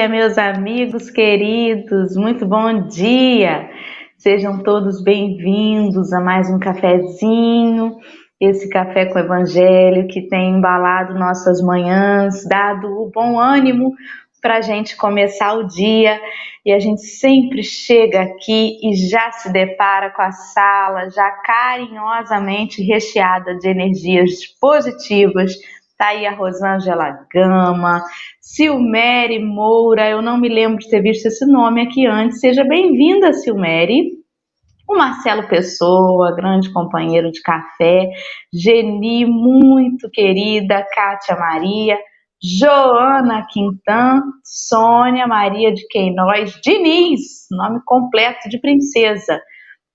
Dia, meus amigos queridos, muito bom dia. Sejam todos bem-vindos a mais um cafezinho, esse café com evangelho que tem embalado nossas manhãs, dado o bom ânimo para a gente começar o dia e a gente sempre chega aqui e já se depara com a sala já carinhosamente recheada de energias positivas. Tá aí a Rosângela Gama, Silmere Moura, eu não me lembro de ter visto esse nome aqui antes. Seja bem-vinda, Silmere. O Marcelo Pessoa, grande companheiro de café, Geni, muito querida, Kátia Maria, Joana Quintan, Sônia Maria de Queiroz Diniz, nome completo de princesa.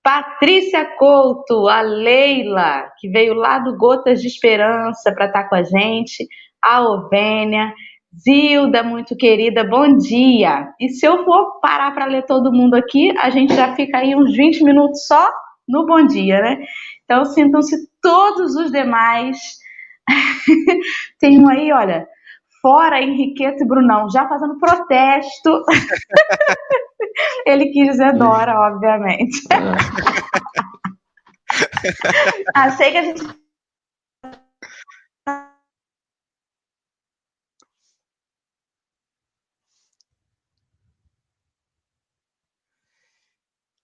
Patrícia Couto, a Leila, que veio lá do Gotas de Esperança para estar tá com a gente, a Ovênia, Zilda, muito querida, bom dia. E se eu for parar para ler todo mundo aqui, a gente já fica aí uns 20 minutos só no bom dia, né? Então sintam-se todos os demais. Tem um aí, olha, fora Henriqueta e Brunão, já fazendo protesto. Ele quis dizer Dora, obviamente. Achei que a gente.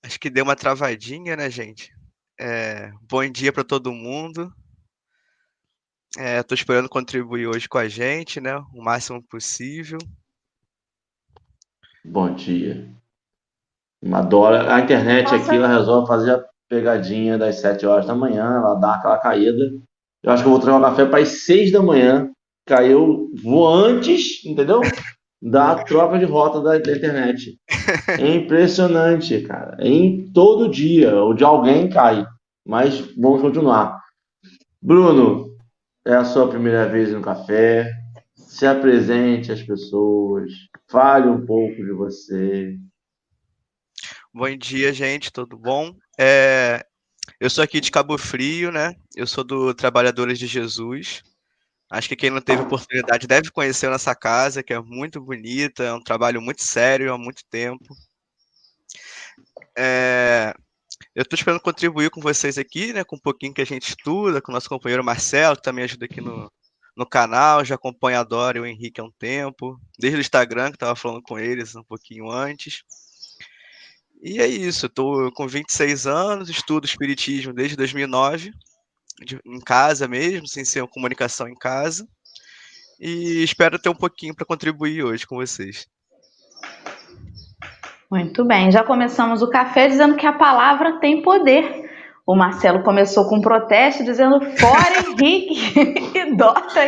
Acho que deu uma travadinha, né, gente? É, bom dia para todo mundo. Estou é, esperando contribuir hoje com a gente, né? O máximo possível. Bom dia. Adora. A internet Nossa. aqui, ela resolve fazer a pegadinha das 7 horas da manhã, ela dá aquela caída. Eu acho que eu vou trazer um café para as 6 da manhã. Caiu, vou antes, entendeu? Da troca de rota da, da internet. É impressionante, cara. Em todo dia, o de alguém cai. Mas vamos continuar. Bruno, é a sua primeira vez no café, se apresente às pessoas, fale um pouco de você. Bom dia, gente, tudo bom? É, eu sou aqui de Cabo Frio, né? Eu sou do Trabalhadores de Jesus. Acho que quem não teve oportunidade deve conhecer nossa casa, que é muito bonita, é um trabalho muito sério há muito tempo. É, eu estou esperando contribuir com vocês aqui, né, com um pouquinho que a gente estuda, com o nosso companheiro Marcelo, que também ajuda aqui no, no canal, já acompanha a Dora e o Henrique há um tempo, desde o Instagram, que estava falando com eles um pouquinho antes. E é isso, estou com 26 anos, estudo Espiritismo desde 2009, de, em casa mesmo, sem ser comunicação em casa, e espero ter um pouquinho para contribuir hoje com vocês. Muito bem, já começamos o café dizendo que a palavra tem poder. O Marcelo começou com um protesto dizendo fora Henrique e dota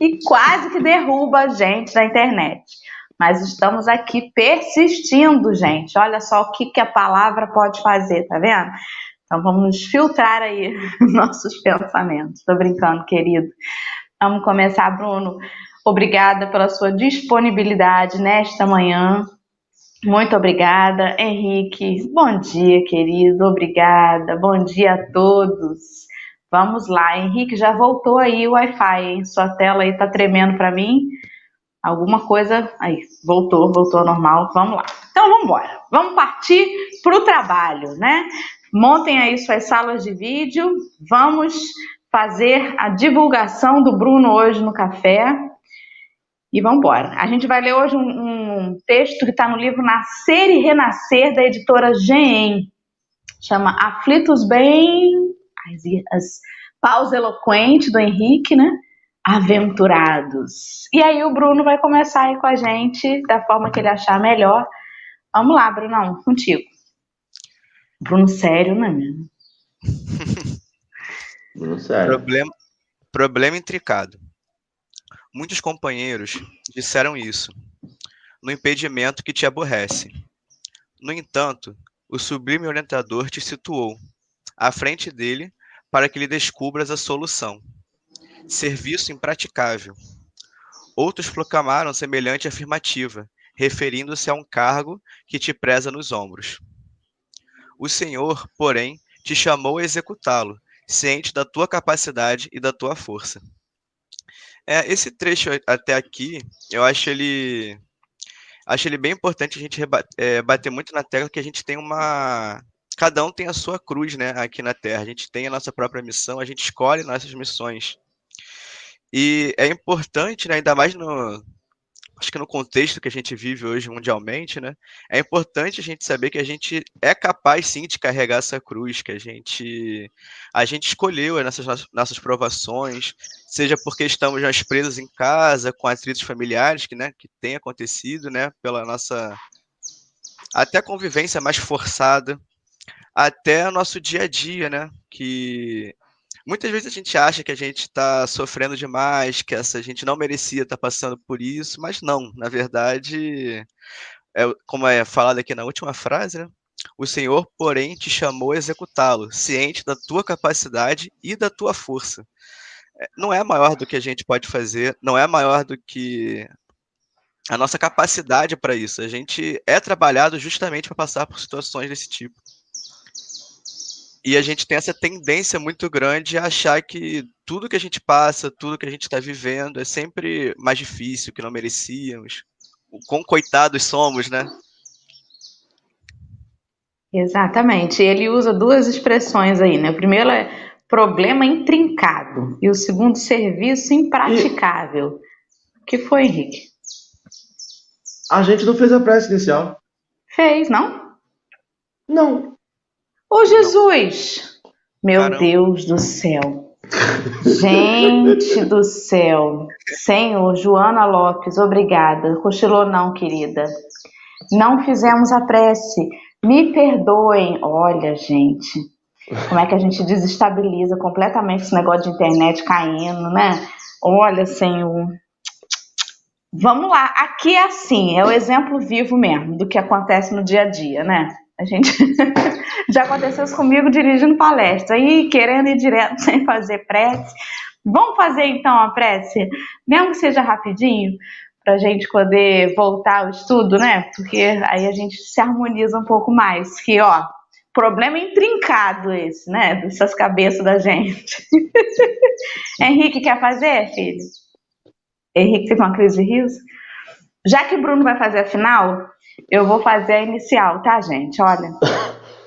e quase que derruba a gente na internet. Mas estamos aqui persistindo, gente. Olha só o que, que a palavra pode fazer, tá vendo? Então vamos filtrar aí nossos pensamentos. Tô brincando, querido. Vamos começar, Bruno. Obrigada pela sua disponibilidade nesta manhã. Muito obrigada, Henrique. Bom dia, querido. Obrigada. Bom dia a todos. Vamos lá, Henrique, já voltou aí o Wi-Fi? Sua tela aí tá tremendo para mim. Alguma coisa aí, voltou, voltou ao normal. Vamos lá. Então vamos embora. Vamos partir para o trabalho, né? Montem aí suas salas de vídeo. Vamos fazer a divulgação do Bruno hoje no café. E vamos embora. A gente vai ler hoje um, um texto que está no livro Nascer e Renascer, da editora GEM. Chama Aflitos Bem. As, as pausa eloquente do Henrique, né? Aventurados. E aí o Bruno vai começar aí com a gente da forma que ele achar melhor. Vamos lá, Brunão, contigo. Bruno sério, né? Bruno sério. Problema, problema intricado. Muitos companheiros disseram isso, no impedimento que te aborrece. No entanto, o sublime orientador te situou à frente dele para que lhe descubras a solução. Serviço impraticável. Outros proclamaram semelhante afirmativa, referindo-se a um cargo que te preza nos ombros. O Senhor, porém, te chamou a executá-lo, ciente da tua capacidade e da tua força. É, esse trecho até aqui, eu acho ele acho ele bem importante a gente é, bater muito na tecla que a gente tem uma cada um tem a sua cruz, né, aqui na Terra. A gente tem a nossa própria missão, a gente escolhe nossas missões. E é importante, né, ainda mais no, acho que no contexto que a gente vive hoje mundialmente, né, é importante a gente saber que a gente é capaz sim de carregar essa cruz, que a gente a gente escolheu nessas nossas provações, seja porque estamos já presos em casa com atritos familiares que, né, que tem acontecido, né, pela nossa até convivência mais forçada, até nosso dia a dia, né, que Muitas vezes a gente acha que a gente está sofrendo demais, que essa gente não merecia estar tá passando por isso, mas não. Na verdade, é, como é falado aqui na última frase, né? O Senhor, porém, te chamou a executá-lo, ciente da tua capacidade e da tua força. É, não é maior do que a gente pode fazer, não é maior do que a nossa capacidade para isso. A gente é trabalhado justamente para passar por situações desse tipo. E a gente tem essa tendência muito grande a achar que tudo que a gente passa, tudo que a gente está vivendo é sempre mais difícil, que não merecíamos. O quão coitados somos, né? Exatamente. Ele usa duas expressões aí, né? O primeiro é problema intrincado e o segundo serviço impraticável. O que foi, Henrique? A gente não fez a prece inicial. Fez, não? Não. Ô Jesus! Meu Caramba. Deus do céu! Gente do céu! Senhor, Joana Lopes, obrigada. Cochilou não, querida. Não fizemos a prece. Me perdoem. Olha, gente, como é que a gente desestabiliza completamente esse negócio de internet caindo, né? Olha, Senhor. Vamos lá, aqui é assim, é o exemplo vivo mesmo do que acontece no dia a dia, né? A gente já aconteceu isso comigo dirigindo palestra, aí querendo ir direto sem fazer prece. Vamos fazer então a prece, mesmo que seja rapidinho, para a gente poder voltar ao estudo, né? Porque aí a gente se harmoniza um pouco mais. Que, ó, problema intrincado esse, né? Dessas cabeças da gente. Henrique quer fazer, filho? Henrique teve uma crise de riso? Já que o Bruno vai fazer a final, eu vou fazer a inicial, tá, gente? Olha,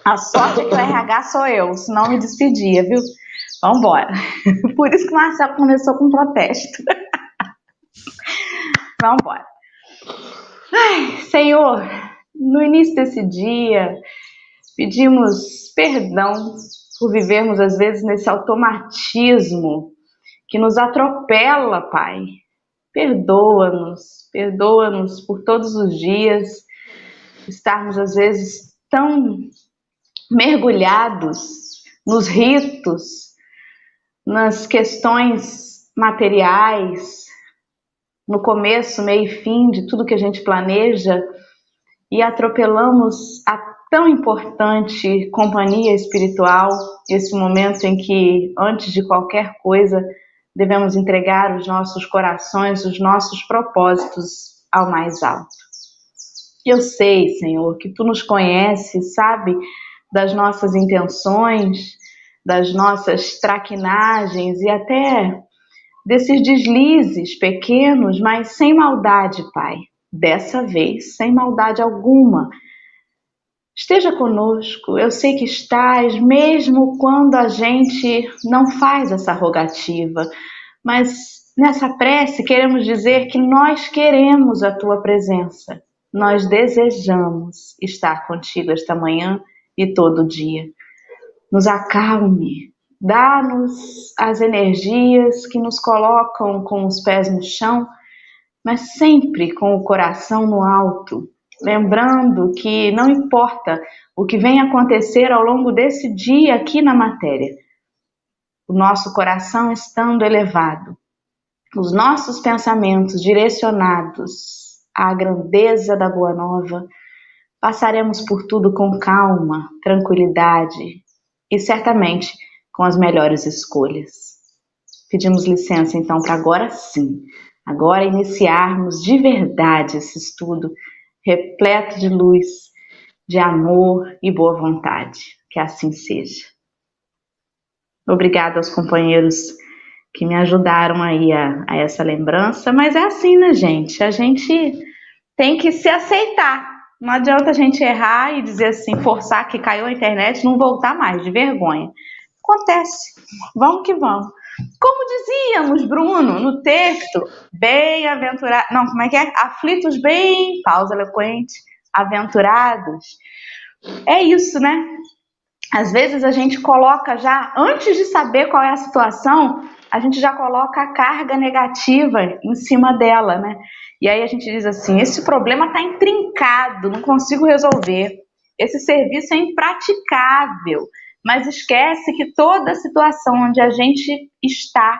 a sorte é que o RH sou eu, senão me despedia, viu? Vamos embora. Por isso que o Marcelo começou com protesto. Vamos embora. Ai, Senhor, no início desse dia, pedimos perdão por vivermos às vezes nesse automatismo que nos atropela, Pai. Perdoa-nos, perdoa-nos por todos os dias estarmos às vezes tão mergulhados nos ritos, nas questões materiais, no começo, meio e fim de tudo que a gente planeja e atropelamos a tão importante companhia espiritual, esse momento em que, antes de qualquer coisa, devemos entregar os nossos corações, os nossos propósitos ao mais alto. Eu sei, Senhor, que tu nos conheces, sabe das nossas intenções, das nossas traquinagens e até desses deslizes pequenos, mas sem maldade, Pai. Dessa vez, sem maldade alguma. Esteja conosco, eu sei que estás, mesmo quando a gente não faz essa rogativa, mas nessa prece queremos dizer que nós queremos a tua presença. Nós desejamos estar contigo esta manhã e todo dia. Nos acalme, dá-nos as energias que nos colocam com os pés no chão, mas sempre com o coração no alto, lembrando que não importa o que venha acontecer ao longo desse dia aqui na matéria, o nosso coração estando elevado, os nossos pensamentos direcionados à grandeza da Boa Nova, passaremos por tudo com calma, tranquilidade e certamente com as melhores escolhas. Pedimos licença então para agora sim, agora iniciarmos de verdade esse estudo repleto de luz, de amor e boa vontade. Que assim seja. Obrigada aos companheiros que me ajudaram aí a, a essa lembrança, mas é assim, né, gente? A gente tem que se aceitar. Não adianta a gente errar e dizer assim, forçar que caiu a internet, não voltar mais, de vergonha. Acontece. Vamos que vamos. Como dizíamos, Bruno, no texto, bem-aventurados. Não, como é que é? Aflitos bem, pausa eloquente, aventurados. É isso, né? Às vezes a gente coloca já, antes de saber qual é a situação, a gente já coloca a carga negativa em cima dela, né? E aí a gente diz assim: esse problema está intrincado, não consigo resolver. Esse serviço é impraticável. Mas esquece que toda situação onde a gente está,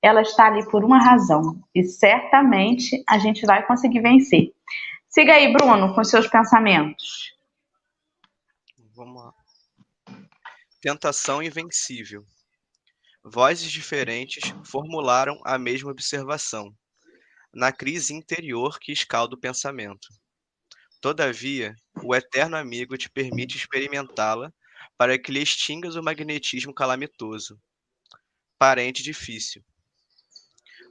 ela está ali por uma razão. E certamente a gente vai conseguir vencer. Siga aí, Bruno, com seus pensamentos. Vamos lá. Tentação invencível. Vozes diferentes formularam a mesma observação, na crise interior que escalda o pensamento. Todavia, o eterno amigo te permite experimentá-la para que lhe extingas o magnetismo calamitoso. Parente difícil.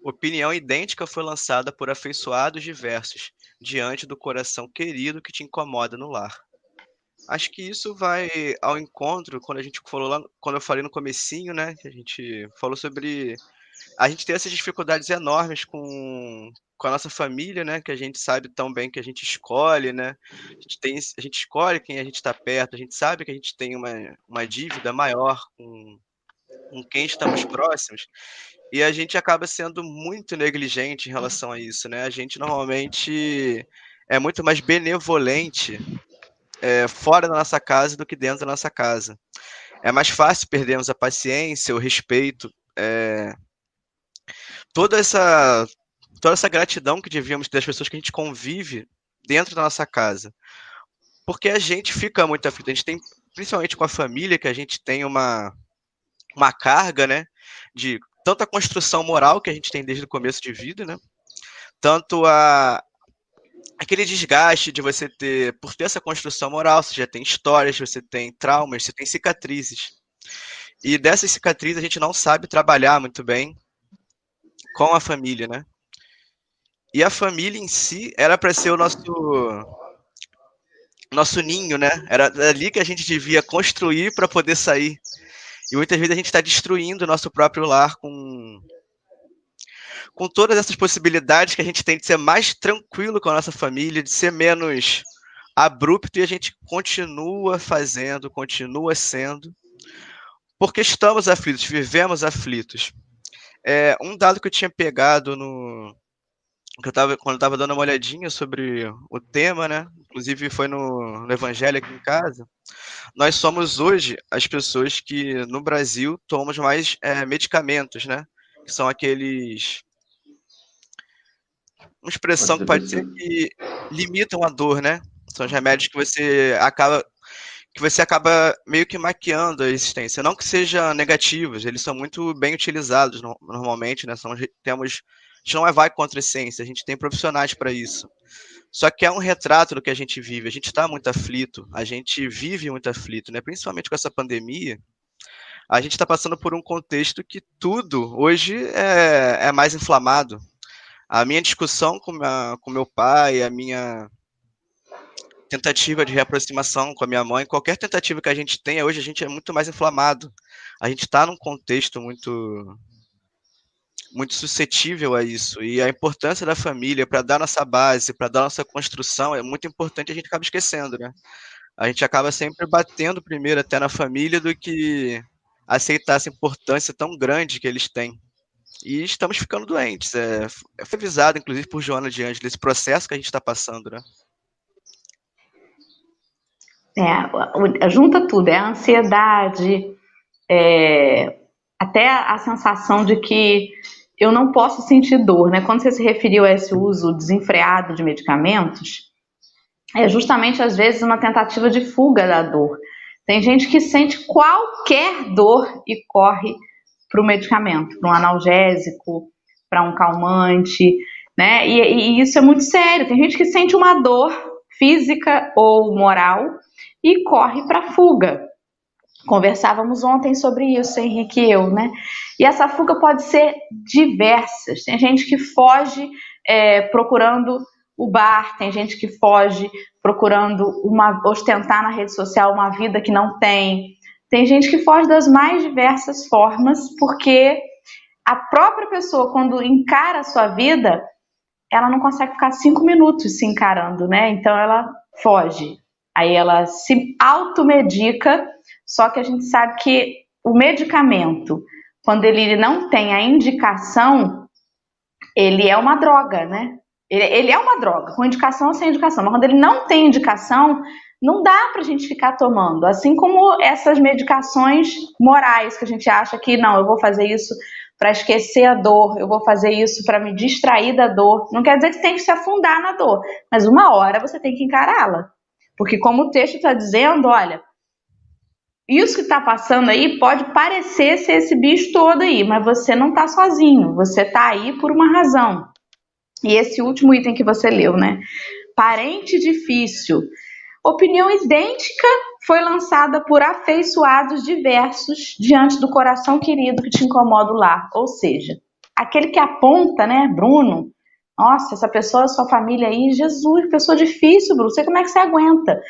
Opinião idêntica foi lançada por afeiçoados diversos, diante do coração querido que te incomoda no lar. Acho que isso vai ao encontro quando a gente falou lá, quando eu falei no comecinho, né, que a gente falou sobre a gente ter essas dificuldades enormes com, com a nossa família, né? Que a gente sabe tão bem que a gente escolhe, né? A gente, tem, a gente escolhe quem a gente está perto, a gente sabe que a gente tem uma, uma dívida maior com, com quem estamos próximos, e a gente acaba sendo muito negligente em relação a isso, né? A gente normalmente é muito mais benevolente é, fora da nossa casa do que dentro da nossa casa. É mais fácil perdermos a paciência, o respeito, é, toda essa toda essa gratidão que devíamos ter das pessoas que a gente convive dentro da nossa casa. Porque a gente fica muito aflito, a gente tem, principalmente com a família, que a gente tem uma, uma carga, né, de tanta construção moral que a gente tem desde o começo de vida, né, tanto a, aquele desgaste de você ter, por ter essa construção moral, você já tem histórias, você tem traumas, você tem cicatrizes. E dessas cicatrizes a gente não sabe trabalhar muito bem com a família, né? E a família em si era para ser o nosso nosso ninho, né? Era ali que a gente devia construir para poder sair. E muitas vezes a gente está destruindo o nosso próprio lar com com todas essas possibilidades que a gente tem de ser mais tranquilo com a nossa família, de ser menos abrupto e a gente continua fazendo, continua sendo, porque estamos aflitos, vivemos aflitos. É, um dado que eu tinha pegado no. Que eu tava, quando eu estava dando uma olhadinha sobre o tema, né? Inclusive foi no, no Evangelho aqui em casa. Nós somos hoje as pessoas que no Brasil tomamos mais é, medicamentos, né? Que são aqueles. Uma expressão que pode ser que limitam a dor, né? São os remédios que você acaba que você acaba meio que maquiando a existência. Não que sejam negativos, eles são muito bem utilizados no, normalmente, né? São, temos, a gente não é vai contra a ciência, a gente tem profissionais para isso. Só que é um retrato do que a gente vive. A gente está muito aflito, a gente vive muito aflito, né? Principalmente com essa pandemia. A gente está passando por um contexto que tudo hoje é, é mais inflamado. A minha discussão com, minha, com meu pai, a minha tentativa de reaproximação com a minha mãe, qualquer tentativa que a gente tenha hoje, a gente é muito mais inflamado. A gente está num contexto muito muito suscetível a isso. E a importância da família para dar nossa base, para dar nossa construção, é muito importante, a gente acaba esquecendo, né? A gente acaba sempre batendo primeiro até na família do que aceitar essa importância tão grande que eles têm. E estamos ficando doentes. É, foi avisado, inclusive, por Joana de Anjos, desse processo que a gente está passando, né? É, junta tudo, é a ansiedade, é, até a sensação de que eu não posso sentir dor, né? Quando você se referiu a esse uso desenfreado de medicamentos, é justamente às vezes uma tentativa de fuga da dor. Tem gente que sente qualquer dor e corre para o medicamento, para um analgésico, para um calmante, né? E, e isso é muito sério. Tem gente que sente uma dor física ou moral e corre para fuga. Conversávamos ontem sobre isso, Henrique e eu, né? E essa fuga pode ser diversas. Tem gente que foge é, procurando o bar, tem gente que foge procurando uma, ostentar na rede social uma vida que não tem. Tem gente que foge das mais diversas formas, porque a própria pessoa, quando encara a sua vida, ela não consegue ficar cinco minutos se encarando, né? Então ela foge. Aí ela se automedica, só que a gente sabe que o medicamento, quando ele não tem a indicação, ele é uma droga, né? Ele, ele é uma droga, com indicação ou sem indicação. Mas quando ele não tem indicação, não dá para a gente ficar tomando. Assim como essas medicações morais que a gente acha que não, eu vou fazer isso para esquecer a dor, eu vou fazer isso para me distrair da dor. Não quer dizer que você tem que se afundar na dor, mas uma hora você tem que encará-la. Porque, como o texto está dizendo, olha, isso que está passando aí pode parecer ser esse bicho todo aí, mas você não está sozinho, você está aí por uma razão. E esse último item que você leu, né? Parente difícil. Opinião idêntica foi lançada por afeiçoados diversos diante do coração querido que te incomoda lá. Ou seja, aquele que aponta, né, Bruno? Nossa, essa pessoa, sua família aí, Jesus, pessoa difícil, Bruno. Sei como é que você aguenta.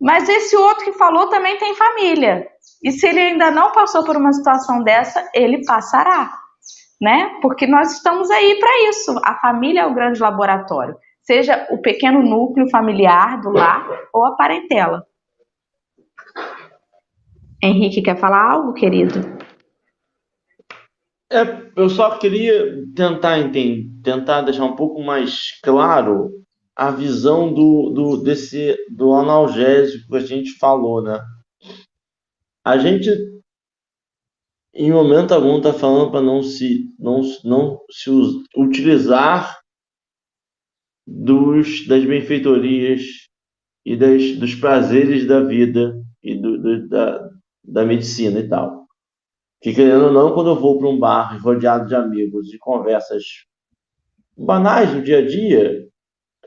Mas esse outro que falou também tem família. E se ele ainda não passou por uma situação dessa, ele passará né? Porque nós estamos aí para isso. A família é o grande laboratório, seja o pequeno núcleo familiar do lar ou a parentela. Henrique quer falar algo, querido? É, eu só queria tentar entender, tentar deixar um pouco mais claro a visão do, do desse do analgésico que a gente falou, né? A gente em momento algum está falando para não se, não, não se utilizar dos, das benfeitorias e das, dos prazeres da vida e do, do, da, da medicina e tal. Que querendo ou não, quando eu vou para um bar rodeado de amigos e conversas banais do dia a dia,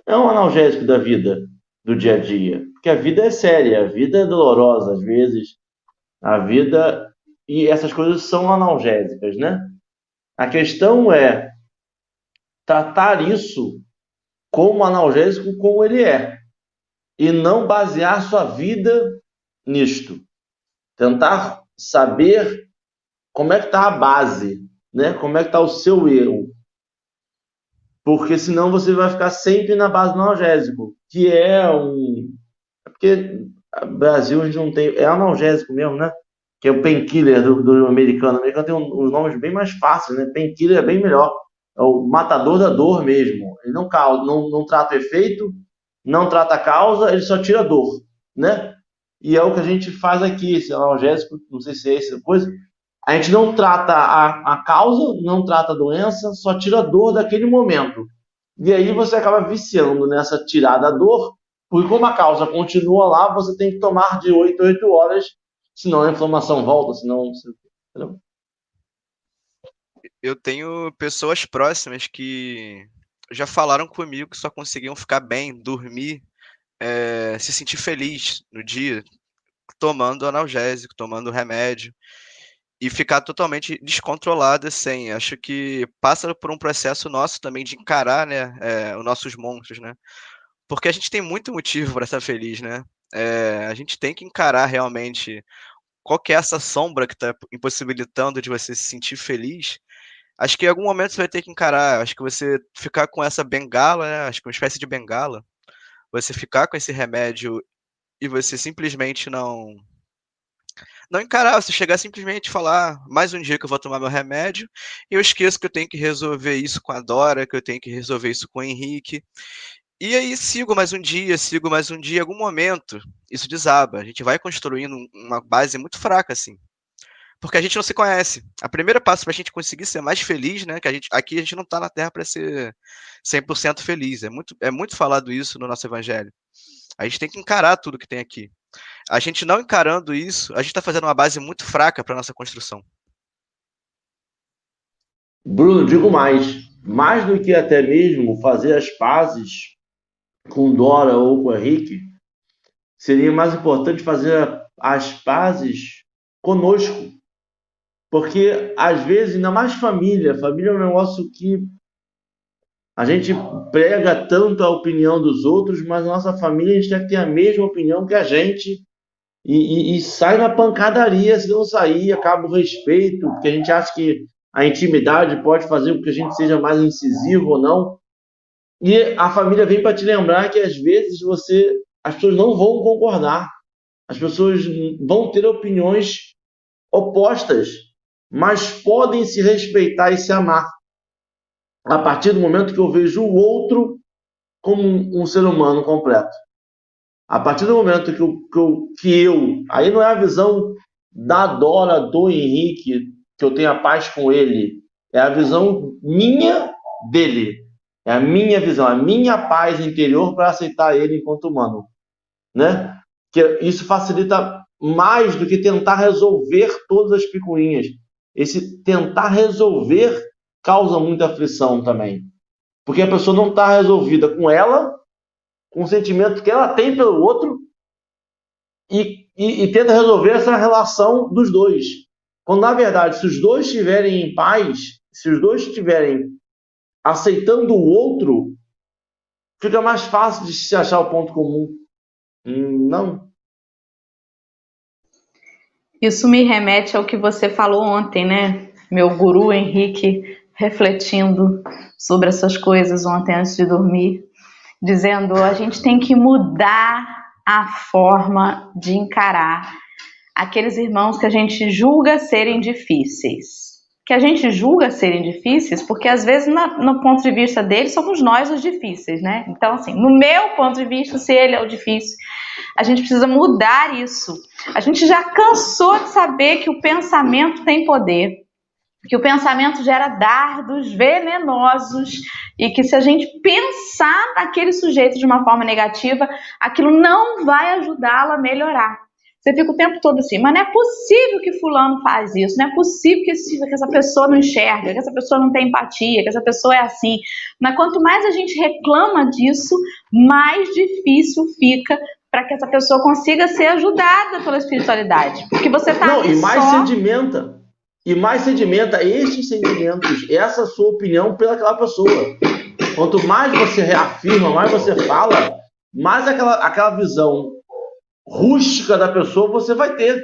é um analgésico da vida, do dia a dia. Porque a vida é séria, a vida é dolorosa às vezes, a vida e essas coisas são analgésicas, né? A questão é tratar isso como analgésico como ele é e não basear sua vida nisto. Tentar saber como é que está a base, né? Como é que está o seu erro. Porque senão você vai ficar sempre na base do analgésico, que é um... Porque o Brasil a gente não tem... É analgésico mesmo, né? que é o painkiller do, do americano. O americano tem uns nomes bem mais fáceis, né? Painkiller é bem melhor. É o matador da dor mesmo. Ele não, não, não trata efeito, não trata a causa, ele só tira dor, né? E é o que a gente faz aqui, esse analgésico, não sei se é essa coisa. A gente não trata a, a causa, não trata a doença, só tira a dor daquele momento. E aí você acaba viciando nessa tirada da dor, porque como a causa continua lá, você tem que tomar de 8 a 8 horas senão a inflamação volta, senão. Entendeu? Eu tenho pessoas próximas que já falaram comigo que só conseguiam ficar bem, dormir, é, se sentir feliz no dia, tomando analgésico, tomando remédio e ficar totalmente descontrolada sem. Acho que passa por um processo nosso também de encarar, né, é, os nossos monstros, né? Porque a gente tem muito motivo para estar feliz, né? É, a gente tem que encarar realmente qual é essa sombra que está impossibilitando de você se sentir feliz. Acho que em algum momento você vai ter que encarar. Acho que você ficar com essa bengala, né? acho que uma espécie de bengala, você ficar com esse remédio e você simplesmente não não encarar, você chegar simplesmente falar mais um dia que eu vou tomar meu remédio e eu esqueço que eu tenho que resolver isso com a Dora, que eu tenho que resolver isso com o Henrique. E aí sigo mais um dia, sigo mais um dia, em algum momento isso desaba. A gente vai construindo uma base muito fraca, assim. Porque a gente não se conhece. A primeira passo para a gente conseguir ser mais feliz, né? Que a gente, aqui a gente não está na Terra para ser 100% feliz. É muito, é muito falado isso no nosso Evangelho. A gente tem que encarar tudo que tem aqui. A gente não encarando isso, a gente está fazendo uma base muito fraca para nossa construção. Bruno, digo mais. Mais do que até mesmo fazer as pazes com Dora ou com Henrique, seria mais importante fazer as pazes conosco. Porque, às vezes, ainda mais família, família é um negócio que a gente prega tanto a opinião dos outros, mas nossa família a gente tem que ter a mesma opinião que a gente e, e, e, sai na pancadaria se não sair, acaba o respeito, porque a gente acha que a intimidade pode fazer com que a gente seja mais incisivo ou não. E a família vem para te lembrar que às vezes você as pessoas não vão concordar. As pessoas vão ter opiniões opostas, mas podem se respeitar e se amar a partir do momento que eu vejo o outro como um, um ser humano completo. A partir do momento que eu, que eu, que eu, aí não é a visão da Dora, do Henrique, que eu tenha paz com ele, é a visão minha dele. É a minha visão, a minha paz interior para aceitar ele enquanto humano, né? Que isso facilita mais do que tentar resolver todas as picuinhas. Esse tentar resolver causa muita aflição também. Porque a pessoa não está resolvida com ela, com o sentimento que ela tem pelo outro, e, e, e, tenta resolver essa relação dos dois. Quando, na verdade, se os dois estiverem em paz, se os dois estiverem aceitando o outro, fica mais fácil de se achar o ponto comum. Não. Isso me remete ao que você falou ontem, né? Meu guru Henrique refletindo sobre essas coisas ontem antes de dormir, dizendo a gente tem que mudar a forma de encarar aqueles irmãos que a gente julga serem difíceis. Que a gente julga serem difíceis porque às vezes na, no ponto de vista deles somos nós os difíceis, né? Então assim, no meu ponto de vista, se ele é o difícil, a gente precisa mudar isso. A gente já cansou de saber que o pensamento tem poder que o pensamento gera dardos venenosos e que se a gente pensar naquele sujeito de uma forma negativa, aquilo não vai ajudá-lo a melhorar. Você fica o tempo todo assim, mas não é possível que fulano faz isso, não é possível que, essa pessoa não enxerga, que essa pessoa não tem empatia, que essa pessoa é assim. Mas quanto mais a gente reclama disso, mais difícil fica para que essa pessoa consiga ser ajudada pela espiritualidade. Porque você está Não, e mais só... sedimenta e mais sedimenta estes sentimentos, essa sua opinião pelaquela pessoa. Quanto mais você reafirma, mais você fala, mais aquela, aquela visão rústica da pessoa você vai ter.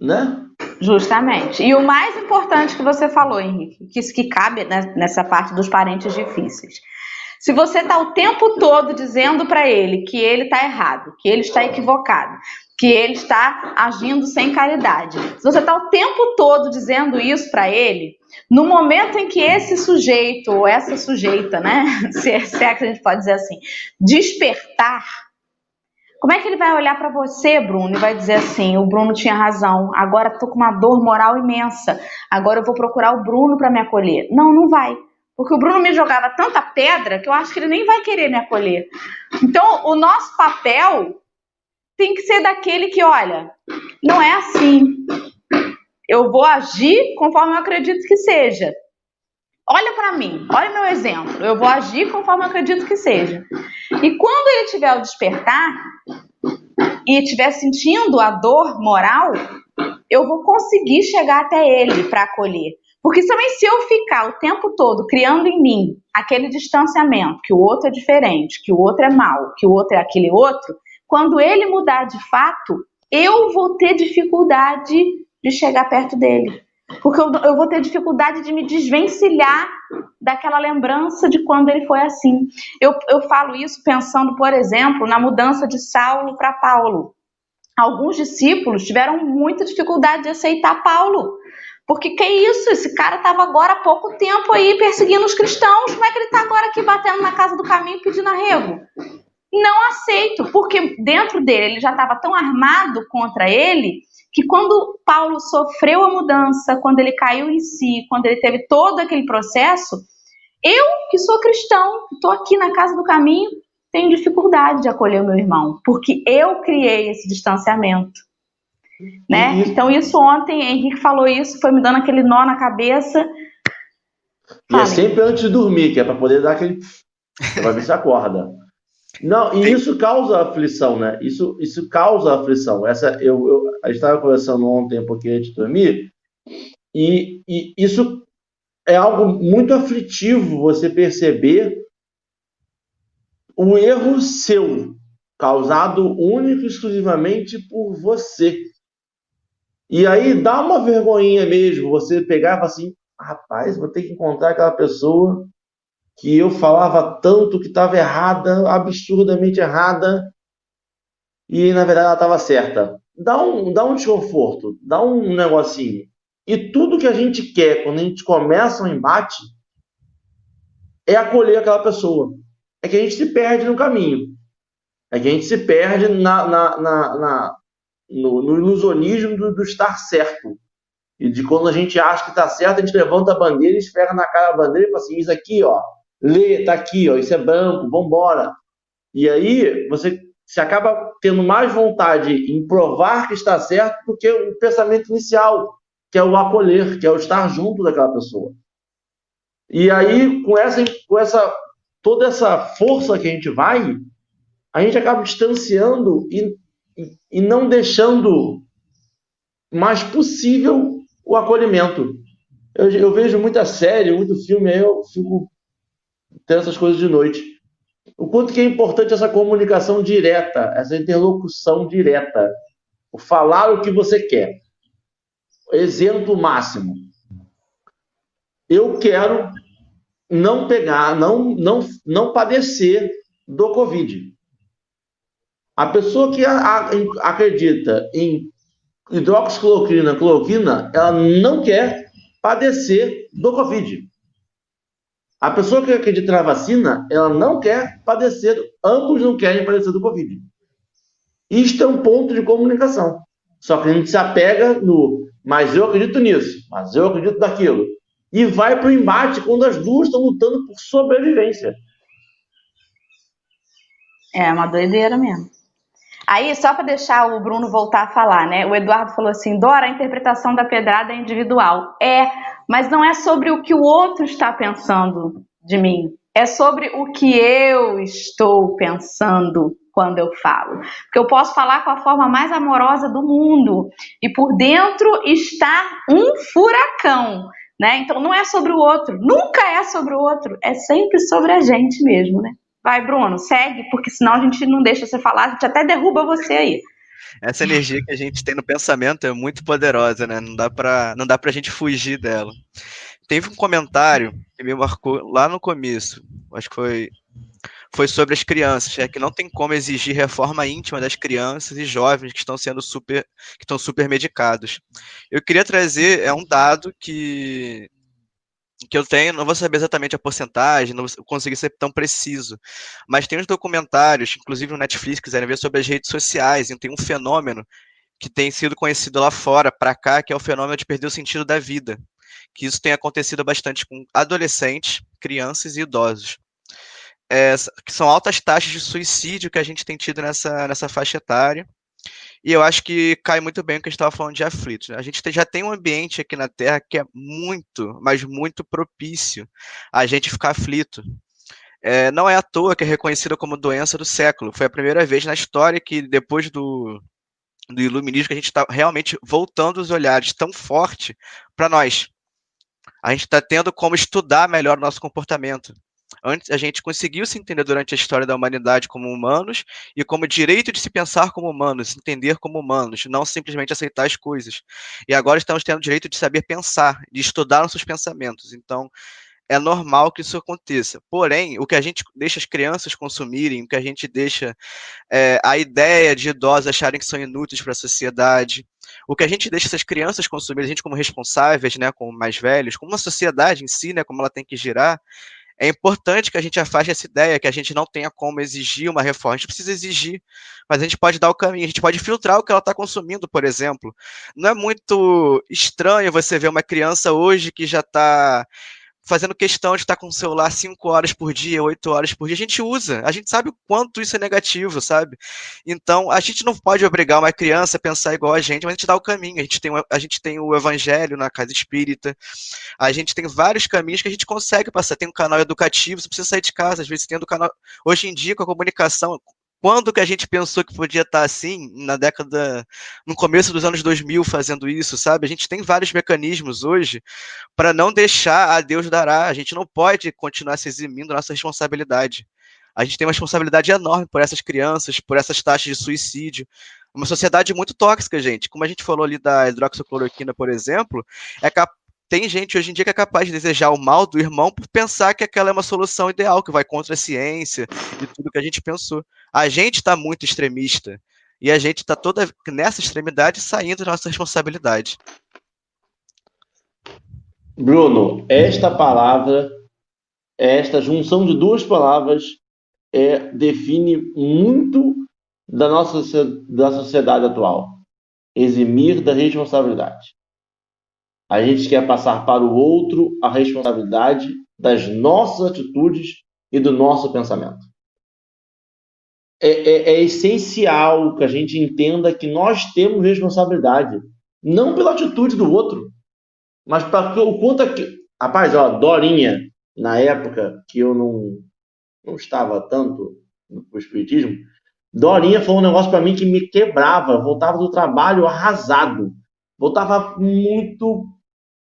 Né? Justamente. E o mais importante que você falou, Henrique, que isso que cabe nessa parte dos parentes difíceis. Se você está o tempo todo dizendo para ele que ele está errado, que ele está equivocado, que ele está agindo sem caridade. Se você está o tempo todo dizendo isso para ele, no momento em que esse sujeito ou essa sujeita, né, se é, se é que a gente pode dizer assim, despertar, como é que ele vai olhar para você, Bruno, e vai dizer assim: o Bruno tinha razão, agora estou com uma dor moral imensa, agora eu vou procurar o Bruno para me acolher? Não, não vai. Porque o Bruno me jogava tanta pedra que eu acho que ele nem vai querer me acolher. Então, o nosso papel tem que ser daquele que, olha, não é assim. Eu vou agir conforme eu acredito que seja. Olha para mim, olha meu exemplo. Eu vou agir conforme eu acredito que seja. E quando ele tiver o despertar e estiver sentindo a dor moral, eu vou conseguir chegar até ele para acolher. Porque também se eu ficar o tempo todo criando em mim aquele distanciamento, que o outro é diferente, que o outro é mal, que o outro é aquele outro, quando ele mudar de fato, eu vou ter dificuldade de chegar perto dele. Porque eu, eu vou ter dificuldade de me desvencilhar daquela lembrança de quando ele foi assim. Eu, eu falo isso pensando, por exemplo, na mudança de Saulo para Paulo. Alguns discípulos tiveram muita dificuldade de aceitar Paulo. Porque que isso? Esse cara estava agora há pouco tempo aí perseguindo os cristãos. Como é que ele está agora aqui batendo na casa do caminho pedindo arrego? Não aceito, porque dentro dele ele já estava tão armado contra ele que quando Paulo sofreu a mudança, quando ele caiu em si, quando ele teve todo aquele processo, eu que sou cristão, estou aqui na casa do caminho, tenho dificuldade de acolher o meu irmão, porque eu criei esse distanciamento. Né? Isso. Então, isso ontem, Henrique falou isso, foi me dando aquele nó na cabeça. E é sempre antes de dormir, que é para poder dar aquele. para ver se acorda. Não, e Tem... isso causa aflição, né? Isso, isso causa aflição. Essa, eu, eu, a gente estava conversando ontem um pouquinho antes de dormir, e, e isso é algo muito aflitivo você perceber o erro seu, causado único e exclusivamente por você. E aí dá uma vergonhinha mesmo você pegar e falar assim: rapaz, vou ter que encontrar aquela pessoa que eu falava tanto que estava errada, absurdamente errada, e na verdade ela estava certa. Dá um, dá um desconforto, dá um negocinho. E tudo que a gente quer quando a gente começa um embate é acolher aquela pessoa. É que a gente se perde no caminho. É que a gente se perde na, na, na, na no, no, ilusionismo do, do, estar certo. E de quando a gente acha que está certo, a gente levanta a bandeira, esfrega na cara a bandeira e fala assim: Isso aqui, ó, lê, tá aqui, ó, isso é branco, vambora. E aí você se acaba tendo mais vontade em provar que está certo do que o pensamento inicial, que é o acolher, que é o estar junto daquela pessoa. E aí, com essa, com essa toda essa força que a gente vai, a gente acaba distanciando e, e, e não deixando mais possível o acolhimento. Eu, eu, vejo muita série, muito filme, aí eu fico tendo essas coisas de noite. O quanto que é importante essa comunicação direta, essa interlocução direta. O falar o que você quer. Exemplo máximo. Eu quero não pegar, não, não, não padecer do Covid. A pessoa que a, a, acredita em hidroxicloroquina, cloroquina, ela não quer padecer do Covid. A pessoa que acredita na vacina, ela não quer padecer, ambos não querem padecer do Covid. Isto é um ponto de comunicação. Só que a gente se apega no, mas eu acredito nisso, mas eu acredito naquilo. E vai para o embate quando as duas estão lutando por sobrevivência. É uma doideira mesmo. Aí, só para deixar o Bruno voltar a falar, né? O Eduardo falou assim: Dora, a interpretação da pedrada é individual. É, mas não é sobre o que o outro está pensando de mim. É sobre o que eu estou pensando quando eu falo. Porque eu posso falar com a forma mais amorosa do mundo e por dentro está um furacão, né? Então não é sobre o outro, nunca é sobre o outro, é sempre sobre a gente mesmo, né? Vai, Bruno, segue, porque senão a gente não deixa você falar, a gente até derruba você aí. Essa energia que a gente tem no pensamento é muito poderosa, né? Não dá pra, não dá pra gente fugir dela. Teve um comentário que me marcou lá no começo, acho que foi foi sobre as crianças, é que não tem como exigir reforma íntima das crianças e jovens que estão sendo super que estão super medicados. Eu queria trazer é um dado que que eu tenho, não vou saber exatamente a porcentagem, não vou conseguir ser tão preciso, mas tem uns documentários, inclusive no Netflix, quiserem ver sobre as redes sociais, e tem um fenômeno que tem sido conhecido lá fora, para cá, que é o fenômeno de perder o sentido da vida, que isso tem acontecido bastante com adolescentes, crianças e idosos. É, que são altas taxas de suicídio que a gente tem tido nessa, nessa faixa etária, e eu acho que cai muito bem o que a gente estava falando de aflitos. Né? A gente já tem um ambiente aqui na Terra que é muito, mas muito propício a gente ficar aflito. É, não é à toa que é reconhecida como doença do século. Foi a primeira vez na história que, depois do, do iluminismo, que a gente está realmente voltando os olhares tão forte para nós. A gente está tendo como estudar melhor o nosso comportamento. Antes, a gente conseguiu se entender durante a história da humanidade como humanos e como direito de se pensar como humanos, entender como humanos, não simplesmente aceitar as coisas. E agora estamos tendo o direito de saber pensar, de estudar nossos pensamentos. Então, é normal que isso aconteça. Porém, o que a gente deixa as crianças consumirem, o que a gente deixa é, a ideia de idosos acharem que são inúteis para a sociedade, o que a gente deixa essas crianças consumirem, a gente como responsáveis, né, como mais velhos, como uma sociedade em si, né, como ela tem que girar, é importante que a gente afaste essa ideia, que a gente não tenha como exigir uma reforma. A gente precisa exigir, mas a gente pode dar o caminho, a gente pode filtrar o que ela está consumindo, por exemplo. Não é muito estranho você ver uma criança hoje que já está fazendo questão de estar com o celular 5 horas por dia, 8 horas por dia, a gente usa. A gente sabe o quanto isso é negativo, sabe? Então, a gente não pode obrigar uma criança a pensar igual a gente, mas a gente dá o caminho. A gente tem, a gente tem o evangelho na casa espírita, a gente tem vários caminhos que a gente consegue passar. Tem um canal educativo, você precisa sair de casa, às vezes tendo canal. Hoje em dia, com a comunicação, quando que a gente pensou que podia estar assim, na década, no começo dos anos 2000 fazendo isso, sabe? A gente tem vários mecanismos hoje para não deixar a Deus dará. A gente não pode continuar se eximindo da nossa responsabilidade. A gente tem uma responsabilidade enorme por essas crianças, por essas taxas de suicídio. Uma sociedade muito tóxica, gente. Como a gente falou ali da hidroxicloroquina, por exemplo, é capaz tem gente hoje em dia que é capaz de desejar o mal do irmão por pensar que aquela é uma solução ideal, que vai contra a ciência e tudo que a gente pensou. A gente está muito extremista e a gente está toda nessa extremidade saindo da nossa responsabilidade. Bruno, esta palavra, esta junção de duas palavras é, define muito da nossa da sociedade atual. Eximir da responsabilidade. A gente quer passar para o outro a responsabilidade das nossas atitudes e do nosso pensamento. É, é, é essencial que a gente entenda que nós temos responsabilidade, não pela atitude do outro, mas para o quanto aqui. Rapaz, ó, Dorinha, na época que eu não, não estava tanto no Espiritismo, Dorinha falou um negócio para mim que me quebrava. Voltava do trabalho arrasado. Voltava muito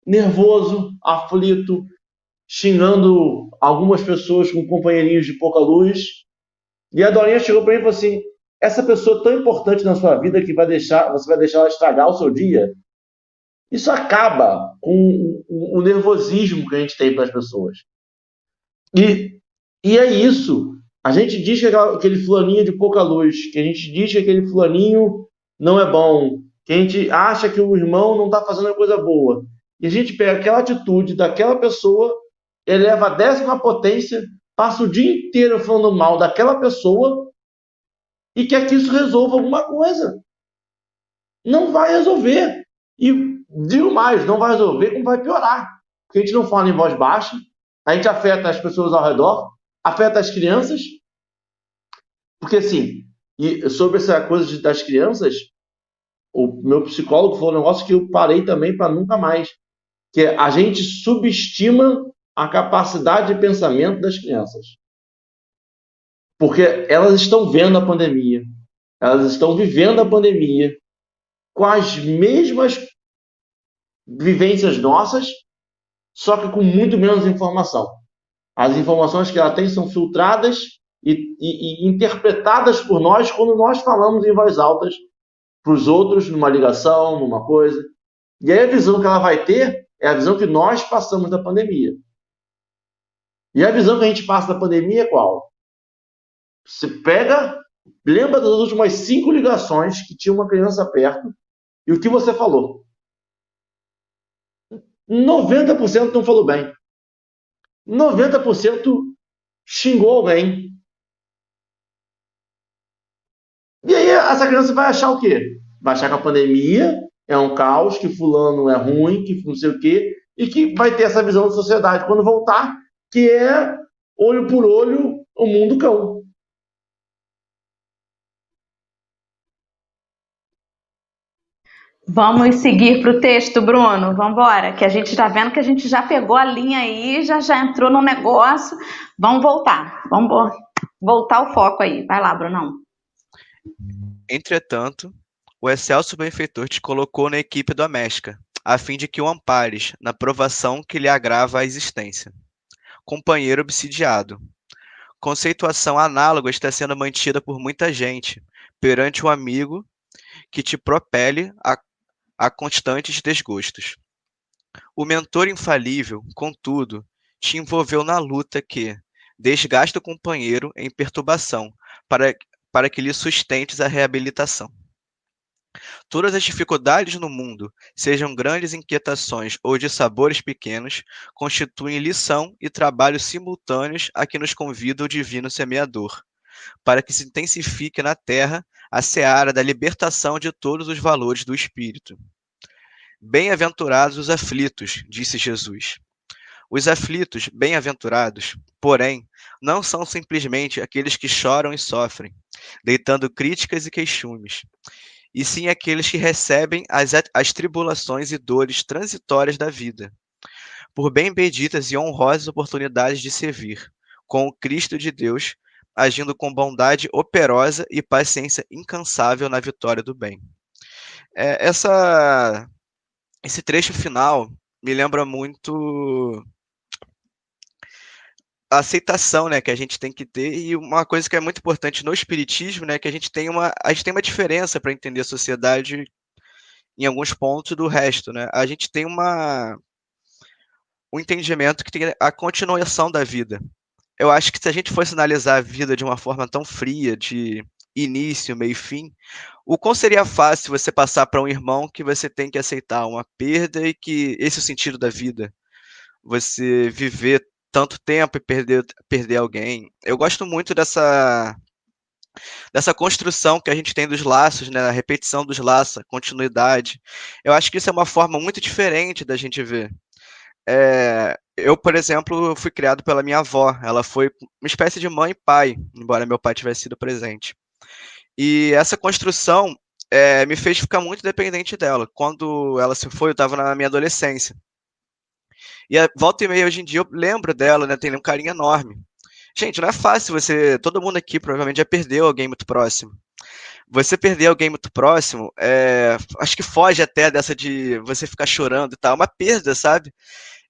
nervoso, aflito, xingando algumas pessoas com companheirinhos de pouca luz. E a Dorinha chegou para mim e falou assim: essa pessoa tão importante na sua vida que vai deixar, você vai deixar ela estragar o seu dia. Isso acaba com o nervosismo que a gente tem para as pessoas. E, e é isso. A gente diz que aquele fulaninho de pouca luz, que a gente diz que aquele fulaninho não é bom, que a gente acha que o irmão não está fazendo a coisa boa. E a gente pega aquela atitude daquela pessoa, eleva a décima potência, passa o dia inteiro falando mal daquela pessoa e quer que isso resolva alguma coisa. Não vai resolver. E digo mais, não vai resolver, como vai piorar. Porque a gente não fala em voz baixa, a gente afeta as pessoas ao redor, afeta as crianças. Porque assim, e sobre essa coisa das crianças, o meu psicólogo falou um negócio que eu parei também para nunca mais que a gente subestima a capacidade de pensamento das crianças. Porque elas estão vendo a pandemia, elas estão vivendo a pandemia com as mesmas vivências nossas, só que com muito menos informação. As informações que ela tem são filtradas e, e, e interpretadas por nós quando nós falamos em voz alta para os outros, numa ligação, numa coisa. E aí a visão que ela vai ter é a visão que nós passamos da pandemia. E a visão que a gente passa da pandemia é qual? Você pega, lembra das últimas cinco ligações que tinha uma criança perto e o que você falou. 90% não falou bem. 90% xingou alguém. E aí essa criança vai achar o quê? Vai achar que a pandemia é um caos, que fulano é ruim, que não sei o quê, e que vai ter essa visão da sociedade quando voltar, que é olho por olho, o mundo cão. Vamos seguir para o texto, Bruno. Vamos embora, que a gente está vendo que a gente já pegou a linha aí, já já entrou no negócio. Vamos voltar, vamos voltar o foco aí. Vai lá, Brunão. Entretanto, o excelso benfeitor te colocou na equipe doméstica, a fim de que o ampares na provação que lhe agrava a existência. Companheiro obsidiado. Conceituação análoga está sendo mantida por muita gente perante um amigo que te propele a, a constantes desgostos. O mentor infalível, contudo, te envolveu na luta que desgasta o companheiro em perturbação para, para que lhe sustentes a reabilitação. Todas as dificuldades no mundo, sejam grandes inquietações ou de sabores pequenos, constituem lição e trabalho simultâneos a que nos convida o divino semeador, para que se intensifique na terra a seara da libertação de todos os valores do espírito. Bem-aventurados os aflitos, disse Jesus. Os aflitos, bem-aventurados, porém, não são simplesmente aqueles que choram e sofrem, deitando críticas e queixumes, e sim aqueles que recebem as, as tribulações e dores transitórias da vida, por bem benditas e honrosas oportunidades de servir, com o Cristo de Deus, agindo com bondade operosa e paciência incansável na vitória do bem. É, essa, esse trecho final me lembra muito a aceitação, né, que a gente tem que ter e uma coisa que é muito importante no espiritismo, né, que a gente tem uma a gente tem uma diferença para entender a sociedade em alguns pontos do resto, né? A gente tem uma um entendimento que tem a continuação da vida. Eu acho que se a gente fosse analisar a vida de uma forma tão fria, de início, meio e fim, o quão seria fácil você passar para um irmão que você tem que aceitar uma perda e que esse é o sentido da vida. Você viver tanto tempo e perder, perder alguém. Eu gosto muito dessa dessa construção que a gente tem dos laços, né, a repetição dos laços, a continuidade. Eu acho que isso é uma forma muito diferente da gente ver. É, eu, por exemplo, fui criado pela minha avó. Ela foi uma espécie de mãe e pai, embora meu pai tivesse sido presente. E essa construção é, me fez ficar muito dependente dela. Quando ela se foi, eu estava na minha adolescência. E a volta e meia hoje em dia eu lembro dela, né? Tem um carinho enorme. Gente, não é fácil você. Todo mundo aqui provavelmente já perdeu alguém muito próximo. Você perder alguém muito próximo, é, acho que foge até dessa de você ficar chorando e tal. É uma perda, sabe?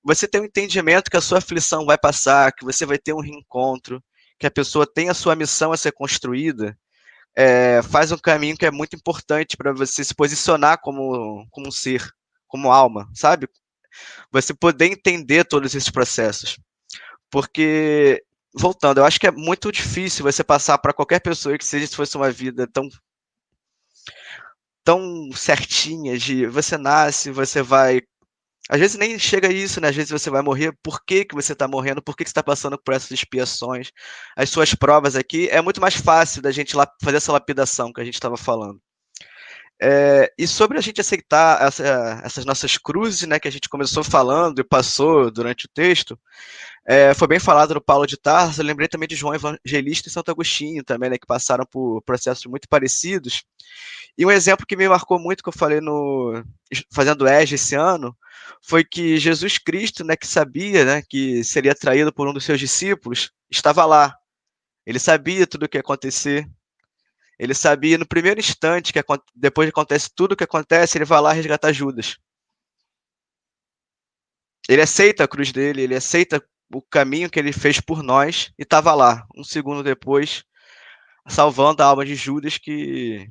Você tem um entendimento que a sua aflição vai passar, que você vai ter um reencontro, que a pessoa tem a sua missão a ser construída. É, faz um caminho que é muito importante para você se posicionar como, como um ser, como alma, sabe? Você poder entender todos esses processos. Porque, voltando, eu acho que é muito difícil você passar para qualquer pessoa que seja se fosse uma vida tão tão certinha de você nasce, você vai às vezes nem chega a isso, né? Às vezes você vai morrer, por que, que você está morrendo, por que, que você está passando por essas expiações, as suas provas aqui, é muito mais fácil da gente fazer essa lapidação que a gente estava falando. É, e sobre a gente aceitar essa, essas nossas cruzes, né, que a gente começou falando e passou durante o texto, é, foi bem falado no Paulo de Tarso, eu lembrei também de João Evangelista e Santo Agostinho também, né, que passaram por processos muito parecidos. E um exemplo que me marcou muito, que eu falei no fazendo EJA esse ano, foi que Jesus Cristo, né, que sabia né, que seria traído por um dos seus discípulos, estava lá. Ele sabia tudo o que ia acontecer, ele sabia no primeiro instante que depois que acontece tudo o que acontece, ele vai lá resgatar Judas. Ele aceita a cruz dele, ele aceita o caminho que ele fez por nós e estava lá, um segundo depois, salvando a alma de Judas, que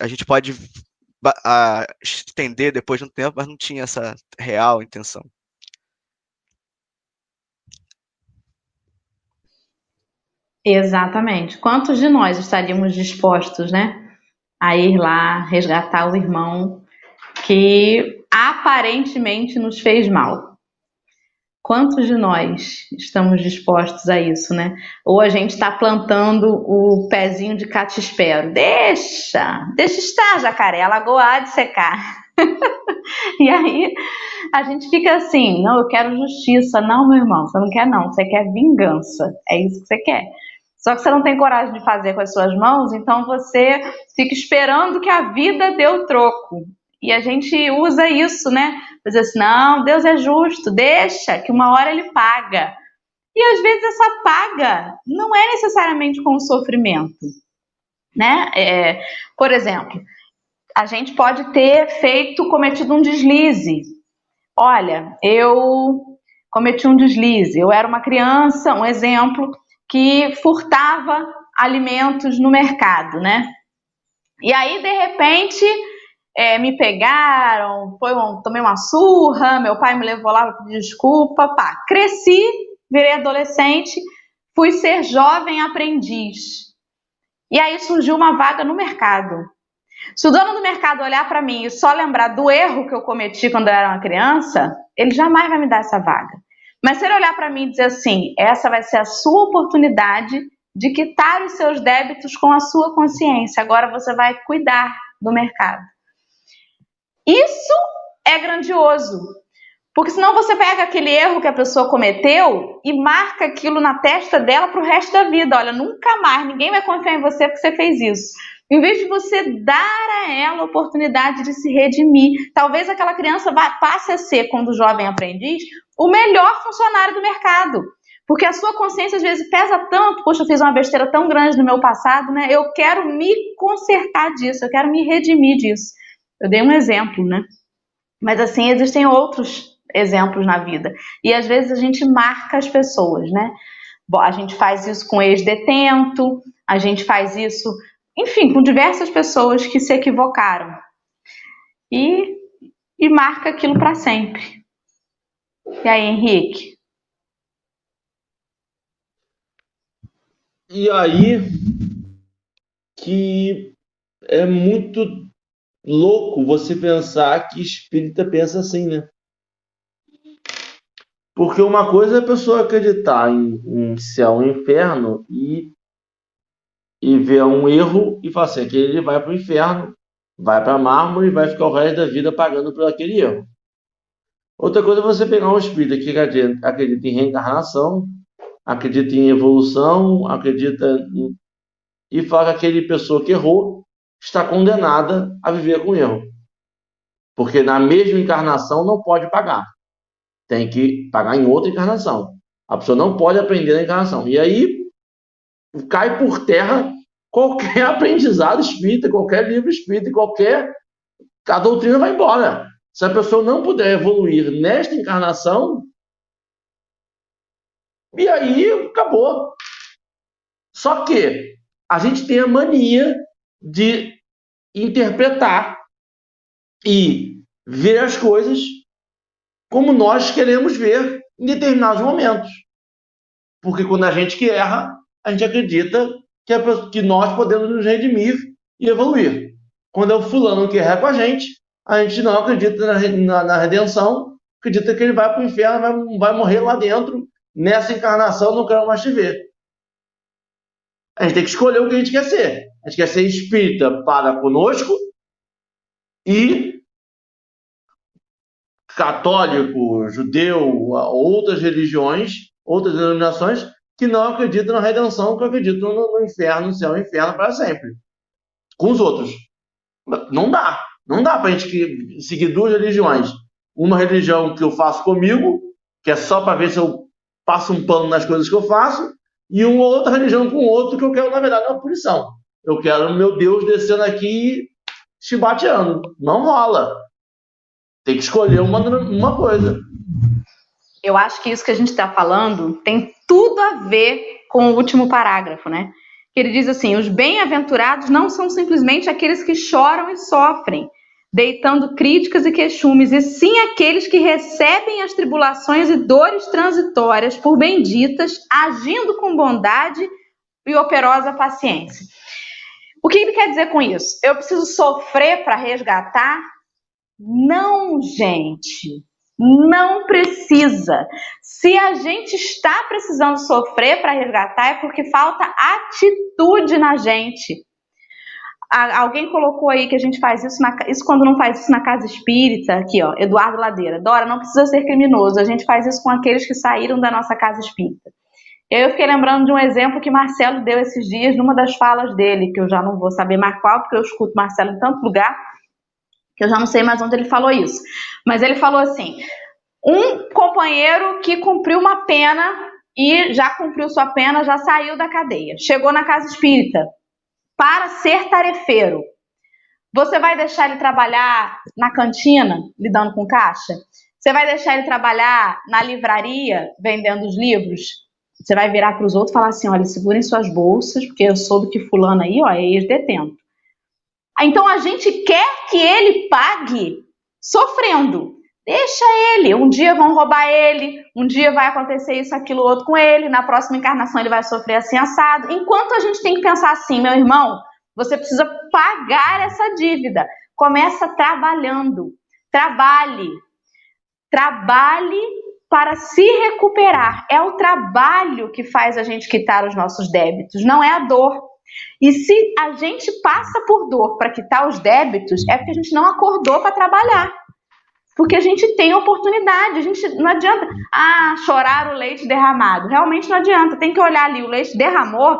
a gente pode estender depois de um tempo, mas não tinha essa real intenção. Exatamente. Quantos de nós estaríamos dispostos, né, a ir lá resgatar o irmão que aparentemente nos fez mal? Quantos de nós estamos dispostos a isso, né? Ou a gente está plantando o pezinho de catispero. Deixa, deixa estar, jacaré, a lagoa há de secar. e aí a gente fica assim, não, eu quero justiça. Não, meu irmão, você não quer não, você quer vingança. É isso que você quer. Só que você não tem coragem de fazer com as suas mãos, então você fica esperando que a vida dê o troco. E a gente usa isso, né? Dizer assim, não, Deus é justo, deixa, que uma hora ele paga. E às vezes essa paga não é necessariamente com o sofrimento, né? É, por exemplo, a gente pode ter feito, cometido um deslize. Olha, eu cometi um deslize, eu era uma criança, um exemplo, que furtava alimentos no mercado, né? E aí, de repente, é, me pegaram, foi um, tomei uma surra, meu pai me levou lá pedir desculpa, pá, cresci, virei adolescente, fui ser jovem aprendiz. E aí surgiu uma vaga no mercado. Se o dono do mercado olhar para mim e só lembrar do erro que eu cometi quando eu era uma criança, ele jamais vai me dar essa vaga. Mas se ele olhar para mim e dizer assim, essa vai ser a sua oportunidade de quitar os seus débitos com a sua consciência, agora você vai cuidar do mercado. Isso é grandioso, Porque senão você pega aquele erro que a pessoa cometeu e marca aquilo na testa dela para o resto da vida. Olha, nunca mais, ninguém vai confiar em você porque você fez isso. Em vez de você dar a ela a oportunidade de se redimir, talvez aquela criança vá, passe a ser, quando jovem aprendiz, o melhor funcionário do mercado. Porque a sua consciência às vezes pesa tanto, poxa, eu fiz uma besteira tão grande no meu passado, né? Eu quero me consertar disso, eu quero me redimir disso. Eu dei um exemplo, né? Mas assim, existem outros exemplos na vida. E às vezes a gente marca as pessoas, né? A gente faz isso com ex-detento, a gente faz isso, enfim, com diversas pessoas que se equivocaram. E, e marca aquilo para sempre. E aí, Henrique? E aí que é muito louco você pensar que espírita pensa assim, né? Porque uma coisa é a pessoa acreditar em, em céu e inferno e, e ver um erro e falar assim, que ele vai para o inferno, vai para mármore e vai ficar o resto da vida pagando por aquele erro. Outra coisa é você pegar um espírito que acredita, em reencarnação, acredita em evolução, acredita em, e fala que aquele pessoa que errou está condenada a viver com erro. Porque na mesma encarnação não pode pagar tem que pagar em outra encarnação. A pessoa não pode aprender na encarnação. E aí cai por terra qualquer aprendizado espírita, qualquer livro espírita, qualquer. A doutrina vai embora. Se a pessoa não puder evoluir nesta encarnação, e aí acabou. Só que a gente tem a mania de interpretar e ver as coisas como nós queremos ver em determinados momentos. Porque quando a gente que erra, a gente acredita que, é, que nós podemos nos redimir e evoluir. Quando é o fulano que erra com a gente, a gente não acredita na, na, na redenção, acredita que ele vai para o inferno, vai, vai morrer lá dentro, nessa encarnação, não quero mais te ver. A gente tem que escolher o que a gente quer ser. A gente quer ser espírita para conosco e católico, judeu, outras religiões, outras denominações que não acreditam na redenção, que acreditam no, inferno, no céu e inferno para sempre. Com os outros. Não dá. Não dá para a gente seguir duas religiões. Uma religião que eu faço comigo, que é só para ver se eu passo um pano nas coisas que eu faço, e uma outra religião com outro que eu quero, na verdade, uma punição. Eu quero meu Deus descendo aqui chibateando. Não rola. Tem que escolher uma, uma coisa. Eu acho que isso que a gente está falando tem tudo a ver com o último parágrafo, né? Que ele diz assim: os bem-aventurados não são simplesmente aqueles que choram e sofrem, deitando críticas e queixumes, e sim aqueles que recebem as tribulações e dores transitórias por benditas, agindo com bondade e operosa paciência. O que ele quer dizer com isso? Eu preciso sofrer para resgatar não, gente, não precisa. Se a gente está precisando sofrer para resgatar, é porque falta atitude na gente. Alguém colocou aí que a gente faz isso, na, isso quando não faz isso na casa espírita, aqui ó, Eduardo Ladeira. Dora, não precisa ser criminoso, a gente faz isso com aqueles que saíram da nossa casa espírita. Eu fiquei lembrando de um exemplo que Marcelo deu esses dias numa das falas dele, que eu já não vou saber mais qual, porque eu escuto Marcelo em tanto lugar, que eu já não sei mais onde ele falou isso. Mas ele falou assim: um companheiro que cumpriu uma pena e já cumpriu sua pena, já saiu da cadeia, chegou na casa espírita para ser tarefeiro. Você vai deixar ele trabalhar na cantina, lidando com caixa? Você vai deixar ele trabalhar na livraria, vendendo os livros? Você vai virar para os outros e falar assim: olha, segurem suas bolsas, porque eu soube que fulano aí, ó, é ex-detento. Então a gente quer que ele pague sofrendo. Deixa ele. Um dia vão roubar ele, um dia vai acontecer isso, aquilo, outro com ele, na próxima encarnação ele vai sofrer assim assado. Enquanto a gente tem que pensar assim, meu irmão, você precisa pagar essa dívida. Começa trabalhando. Trabalhe. Trabalhe para se recuperar. É o trabalho que faz a gente quitar os nossos débitos, não é a dor. E se a gente passa por dor para quitar os débitos, é porque a gente não acordou para trabalhar. Porque a gente tem oportunidade, a gente não adianta, ah, chorar o leite derramado. Realmente não adianta, tem que olhar ali, o leite derramou,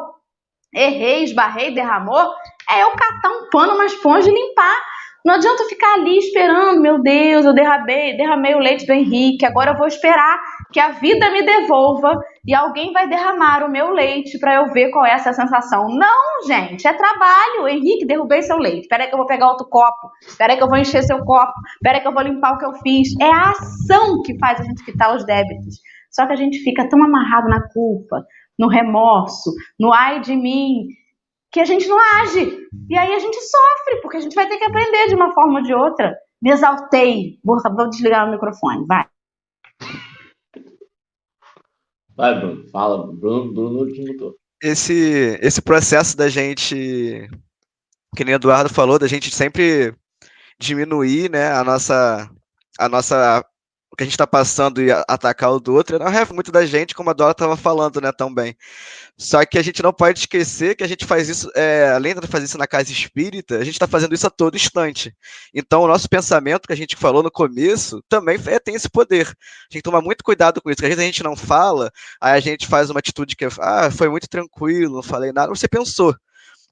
errei, esbarrei, derramou, é eu catar um pano, uma esponja e limpar. Não adianta ficar ali esperando, meu Deus, eu derramei, derramei o leite do Henrique, agora eu vou esperar que a vida me devolva e alguém vai derramar o meu leite para eu ver qual é essa sensação. Não, gente, é trabalho. Henrique, derrubei seu leite. Peraí que eu vou pegar outro copo. Peraí que eu vou encher seu copo. Peraí que eu vou limpar o que eu fiz. É a ação que faz a gente quitar os débitos. Só que a gente fica tão amarrado na culpa, no remorso, no ai de mim, que a gente não age. E aí a gente sofre, porque a gente vai ter que aprender de uma forma ou de outra. Me exaltei. Vou, vou desligar o microfone, vai. Vai, Bruno, fala. Bruno, Bruno te mutou. Esse, esse processo da gente, que nem o Eduardo falou, da gente sempre diminuir né, a nossa, a nossa o que a gente está passando e atacar o do outro, não é muito da gente, como a Dora estava falando, né, também. Só que a gente não pode esquecer que a gente faz isso, é, além de fazer isso na casa espírita, a gente está fazendo isso a todo instante. Então, o nosso pensamento que a gente falou no começo também é, tem esse poder. A gente toma muito cuidado com isso, porque às vezes a gente não fala, aí a gente faz uma atitude que ah, foi muito tranquilo, não falei nada, você pensou.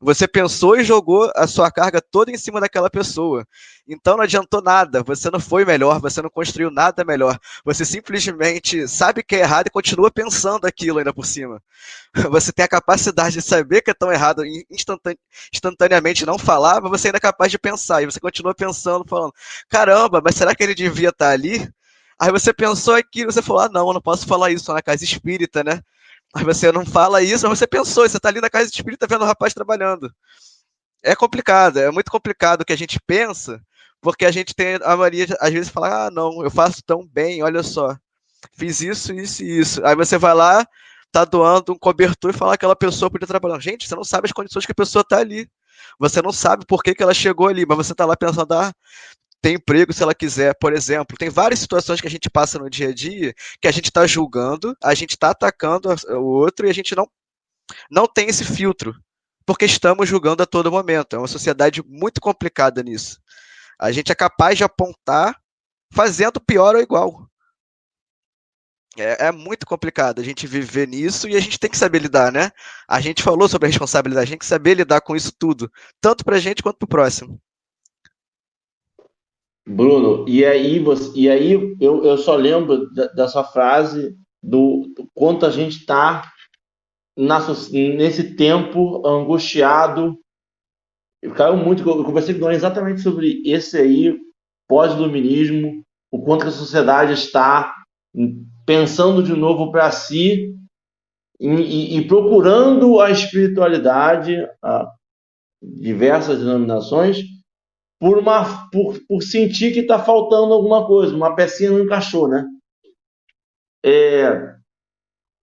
Você pensou e jogou a sua carga toda em cima daquela pessoa. Então não adiantou nada. Você não foi melhor, você não construiu nada melhor. Você simplesmente sabe que é errado e continua pensando aquilo ainda por cima. Você tem a capacidade de saber que é tão errado e instantaneamente não falar, mas você ainda é capaz de pensar. E você continua pensando, falando: caramba, mas será que ele devia estar ali? Aí você pensou aquilo, você falou: ah, não, eu não posso falar isso na casa espírita, né? Mas você não fala isso, mas você pensou, você está ali na casa espírita vendo o rapaz trabalhando. É complicado, é muito complicado o que a gente pensa, porque a gente tem a Maria às vezes fala: ah, não, eu faço tão bem, olha só, fiz isso, isso e isso. Aí você vai lá, tá doando um cobertor e fala que aquela pessoa podia trabalhar. Gente, você não sabe as condições que a pessoa tá ali. Você não sabe por que, que ela chegou ali, mas você tá lá pensando, ah, tem emprego se ela quiser, por exemplo. Tem várias situações que a gente passa no dia a dia que a gente está julgando, a gente está atacando o outro e a gente não, não tem esse filtro, porque estamos julgando a todo momento. É uma sociedade muito complicada nisso. A gente é capaz de apontar fazendo pior ou igual. É, é, muito complicado a gente viver nisso e a gente tem que saber lidar, né? A gente falou sobre a responsabilidade, a gente tem que saber lidar com isso tudo, tanto para a gente quanto para o próximo. Bruno, e aí, você, e aí eu, eu só lembro da, frase do, do quanto a gente está nesse tempo angustiado. Caiu muito, eu conversei com o exatamente sobre esse aí, pós-iluminismo, o quanto a sociedade está pensando de novo para si e, e, e, procurando a espiritualidade, a diversas denominações, por, uma, por, por sentir que está faltando alguma coisa, uma pecinha não encaixou, né? É,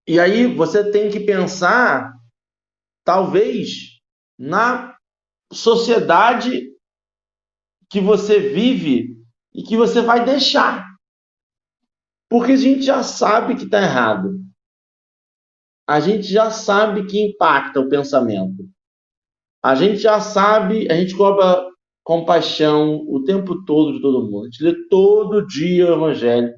e aí você tem que pensar, talvez, na sociedade que você vive e que você vai deixar. Porque a gente já sabe que está errado. A gente já sabe que impacta o pensamento. A gente já sabe, a gente cobra compaixão o tempo todo de todo mundo. A gente lê todo dia o Evangelho,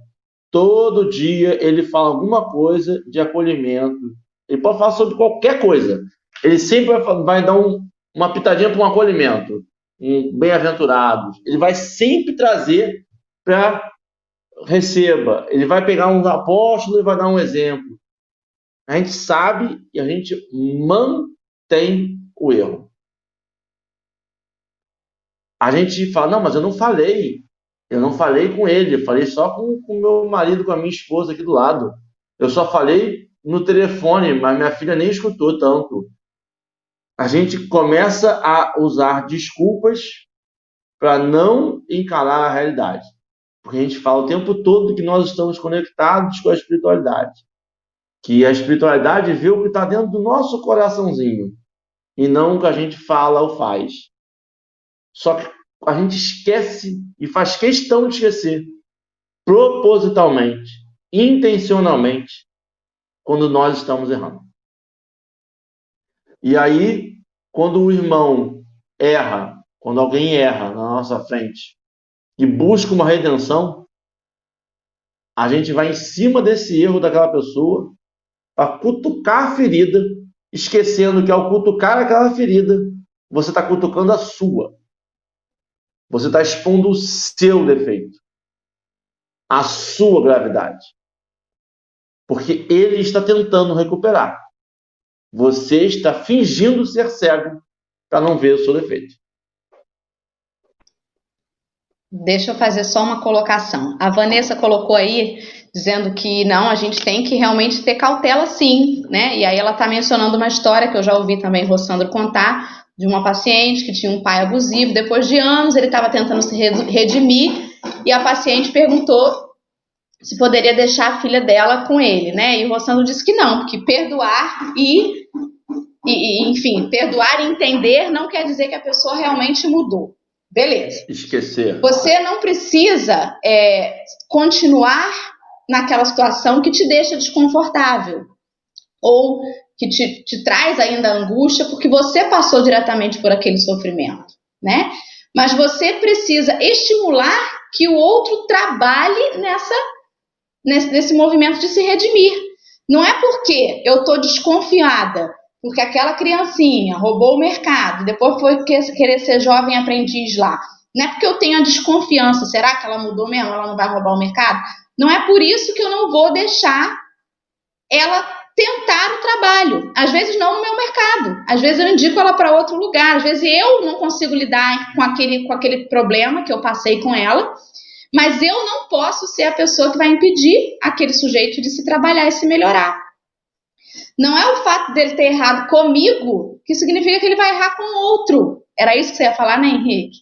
todo dia ele fala alguma coisa de acolhimento. Ele pode falar sobre qualquer coisa. Ele sempre vai, dar um, uma pitadinha para um acolhimento, um bem-aventurados. Ele vai sempre trazer para receba. Ele vai pegar um apóstolo e vai dar um exemplo. A gente sabe e a gente mantém o erro. A gente fala, não, mas eu não falei. Eu não falei com ele, eu falei só com o meu marido, com a minha esposa aqui do lado. Eu só falei no telefone, mas minha filha nem escutou tanto. A gente começa a usar desculpas para não encarar a realidade. Porque a gente fala o tempo todo que nós estamos conectados com a espiritualidade. Que a espiritualidade vê o que está dentro do nosso coraçãozinho e não o que a gente fala ou faz. Só que a gente esquece e faz questão de esquecer, propositalmente, intencionalmente, quando nós estamos errando. E aí, quando o irmão erra, quando alguém erra na nossa frente e busca uma redenção, a gente vai em cima desse erro daquela pessoa para cutucar a ferida, esquecendo que ao cutucar aquela ferida, você está cutucando a sua. Você está expondo o seu defeito, a sua gravidade. Porque ele está tentando recuperar. Você está fingindo ser cego para não ver o seu defeito. Deixa eu fazer só uma colocação. A Vanessa colocou aí dizendo que não, a gente tem que realmente ter cautela sim, né? E aí ela está mencionando uma história que eu já ouvi também o Rossandro contar de uma paciente que tinha um pai abusivo. Depois de anos ele estava tentando se redimir e a paciente perguntou se poderia deixar a filha dela com ele, né? E o Rossandro disse que não, porque perdoar e, e enfim, perdoar e entender não quer dizer que a pessoa realmente mudou. Beleza. Esquecer. Você não precisa é, continuar naquela situação que te deixa desconfortável ou que te, te traz ainda angústia porque você passou diretamente por aquele sofrimento, né? Mas você precisa estimular que o outro trabalhe nessa nesse, nesse movimento de se redimir. Não é porque eu estou desconfiada porque aquela criancinha roubou o mercado, depois foi querer ser jovem aprendiz lá. Não é porque eu tenho a desconfiança, será que ela mudou mesmo? Ela não vai roubar o mercado? Não é por isso que eu não vou deixar ela tentar o trabalho. Às vezes não no meu mercado, às vezes eu indico ela para outro lugar, às vezes eu não consigo lidar com aquele, com aquele problema que eu passei com ela, mas eu não posso ser a pessoa que vai impedir aquele sujeito de se trabalhar e se melhorar. Não é o fato dele ter errado comigo que significa que ele vai errar com outro. Era isso que você ia falar, né, Henrique?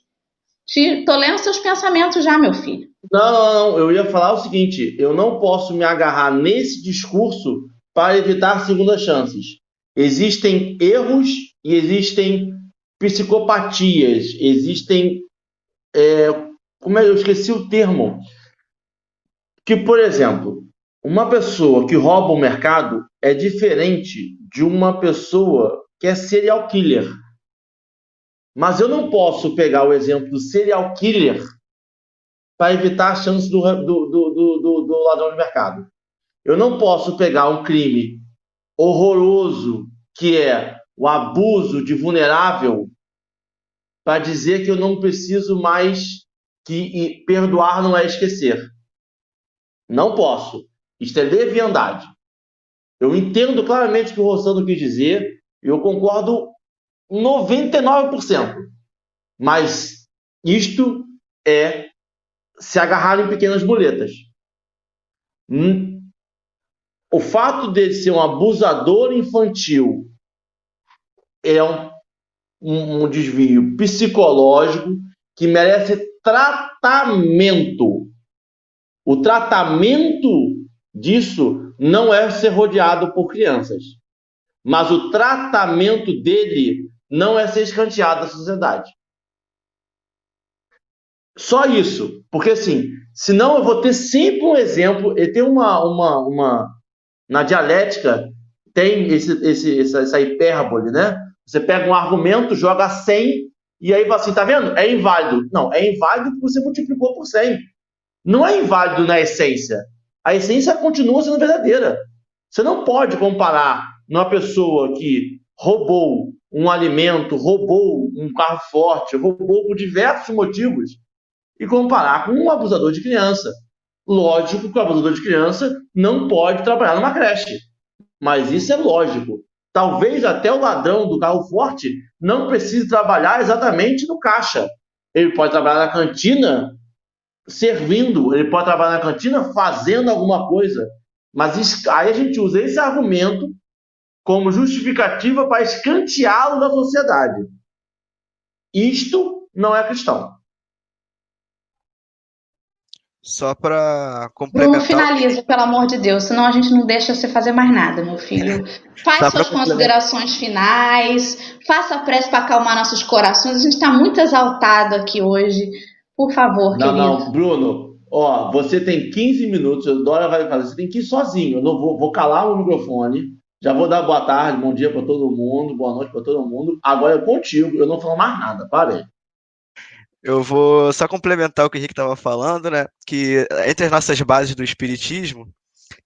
Tô lendo seus pensamentos já, meu filho. Não, não, não. Eu ia falar o seguinte: eu não posso me agarrar nesse discurso para evitar segundas chances. Existem erros e existem psicopatias, existem. É, como é? Eu esqueci o termo. Que, por exemplo, uma pessoa que rouba o mercado é diferente de uma pessoa que é serial killer. Mas eu não posso pegar o exemplo do serial killer para evitar a chance do, do, do, do, ladrão de mercado. Eu não posso pegar um crime horroroso que é o abuso de vulnerável para dizer que eu não preciso mais que perdoar não é esquecer. Não posso. Isto é leviandade. Eu entendo claramente o que o Rossano quis dizer e eu concordo 99%. Mas isto é se agarrar em pequenas boletas. O fato de ser um abusador infantil é um, um, um desvio psicológico que merece tratamento. O tratamento disso não é ser rodeado por crianças. Mas o tratamento dele não é ser escanteado da sociedade. Só isso. Porque assim, senão eu vou ter sempre um exemplo, e tem uma, uma, uma. Na dialética, tem esse, esse, essa, hipérbole, né? Você pega um argumento, joga 100, e aí fala assim, tá vendo? É inválido. Não, é inválido porque você multiplicou por 100. Não é inválido na essência a essência continua sendo verdadeira. Você não pode comparar uma pessoa que roubou um alimento, roubou um carro forte, roubou por diversos motivos e comparar com um abusador de criança. Lógico que o abusador de criança não pode trabalhar numa creche, mas isso é lógico. Talvez até o ladrão do carro forte não precise trabalhar exatamente no caixa. Ele pode trabalhar na cantina servindo, ele pode trabalhar na cantina fazendo alguma coisa. Mas aí a gente usa esse argumento como justificativa para escanteá-lo da sociedade. Isto não é cristão. Só para complementar. Bruno, finaliza, pelo amor de Deus, senão a gente não deixa você fazer mais nada, meu filho. Faz suas considerações finais, faça a prece para acalmar nossos corações. A gente está muito exaltado aqui hoje. Por favor, não, querido. Não, Bruno, ó, você tem 15 minutos, a Dora vai fazer, você tem que ir sozinho. Eu não vou, vou calar o microfone, já vou dar boa tarde, bom dia para todo mundo, boa noite para todo mundo. Agora é contigo, eu não falo mais nada, parei. Eu vou só complementar o que o Henrique estava falando, né? Que entre as nossas bases do espiritismo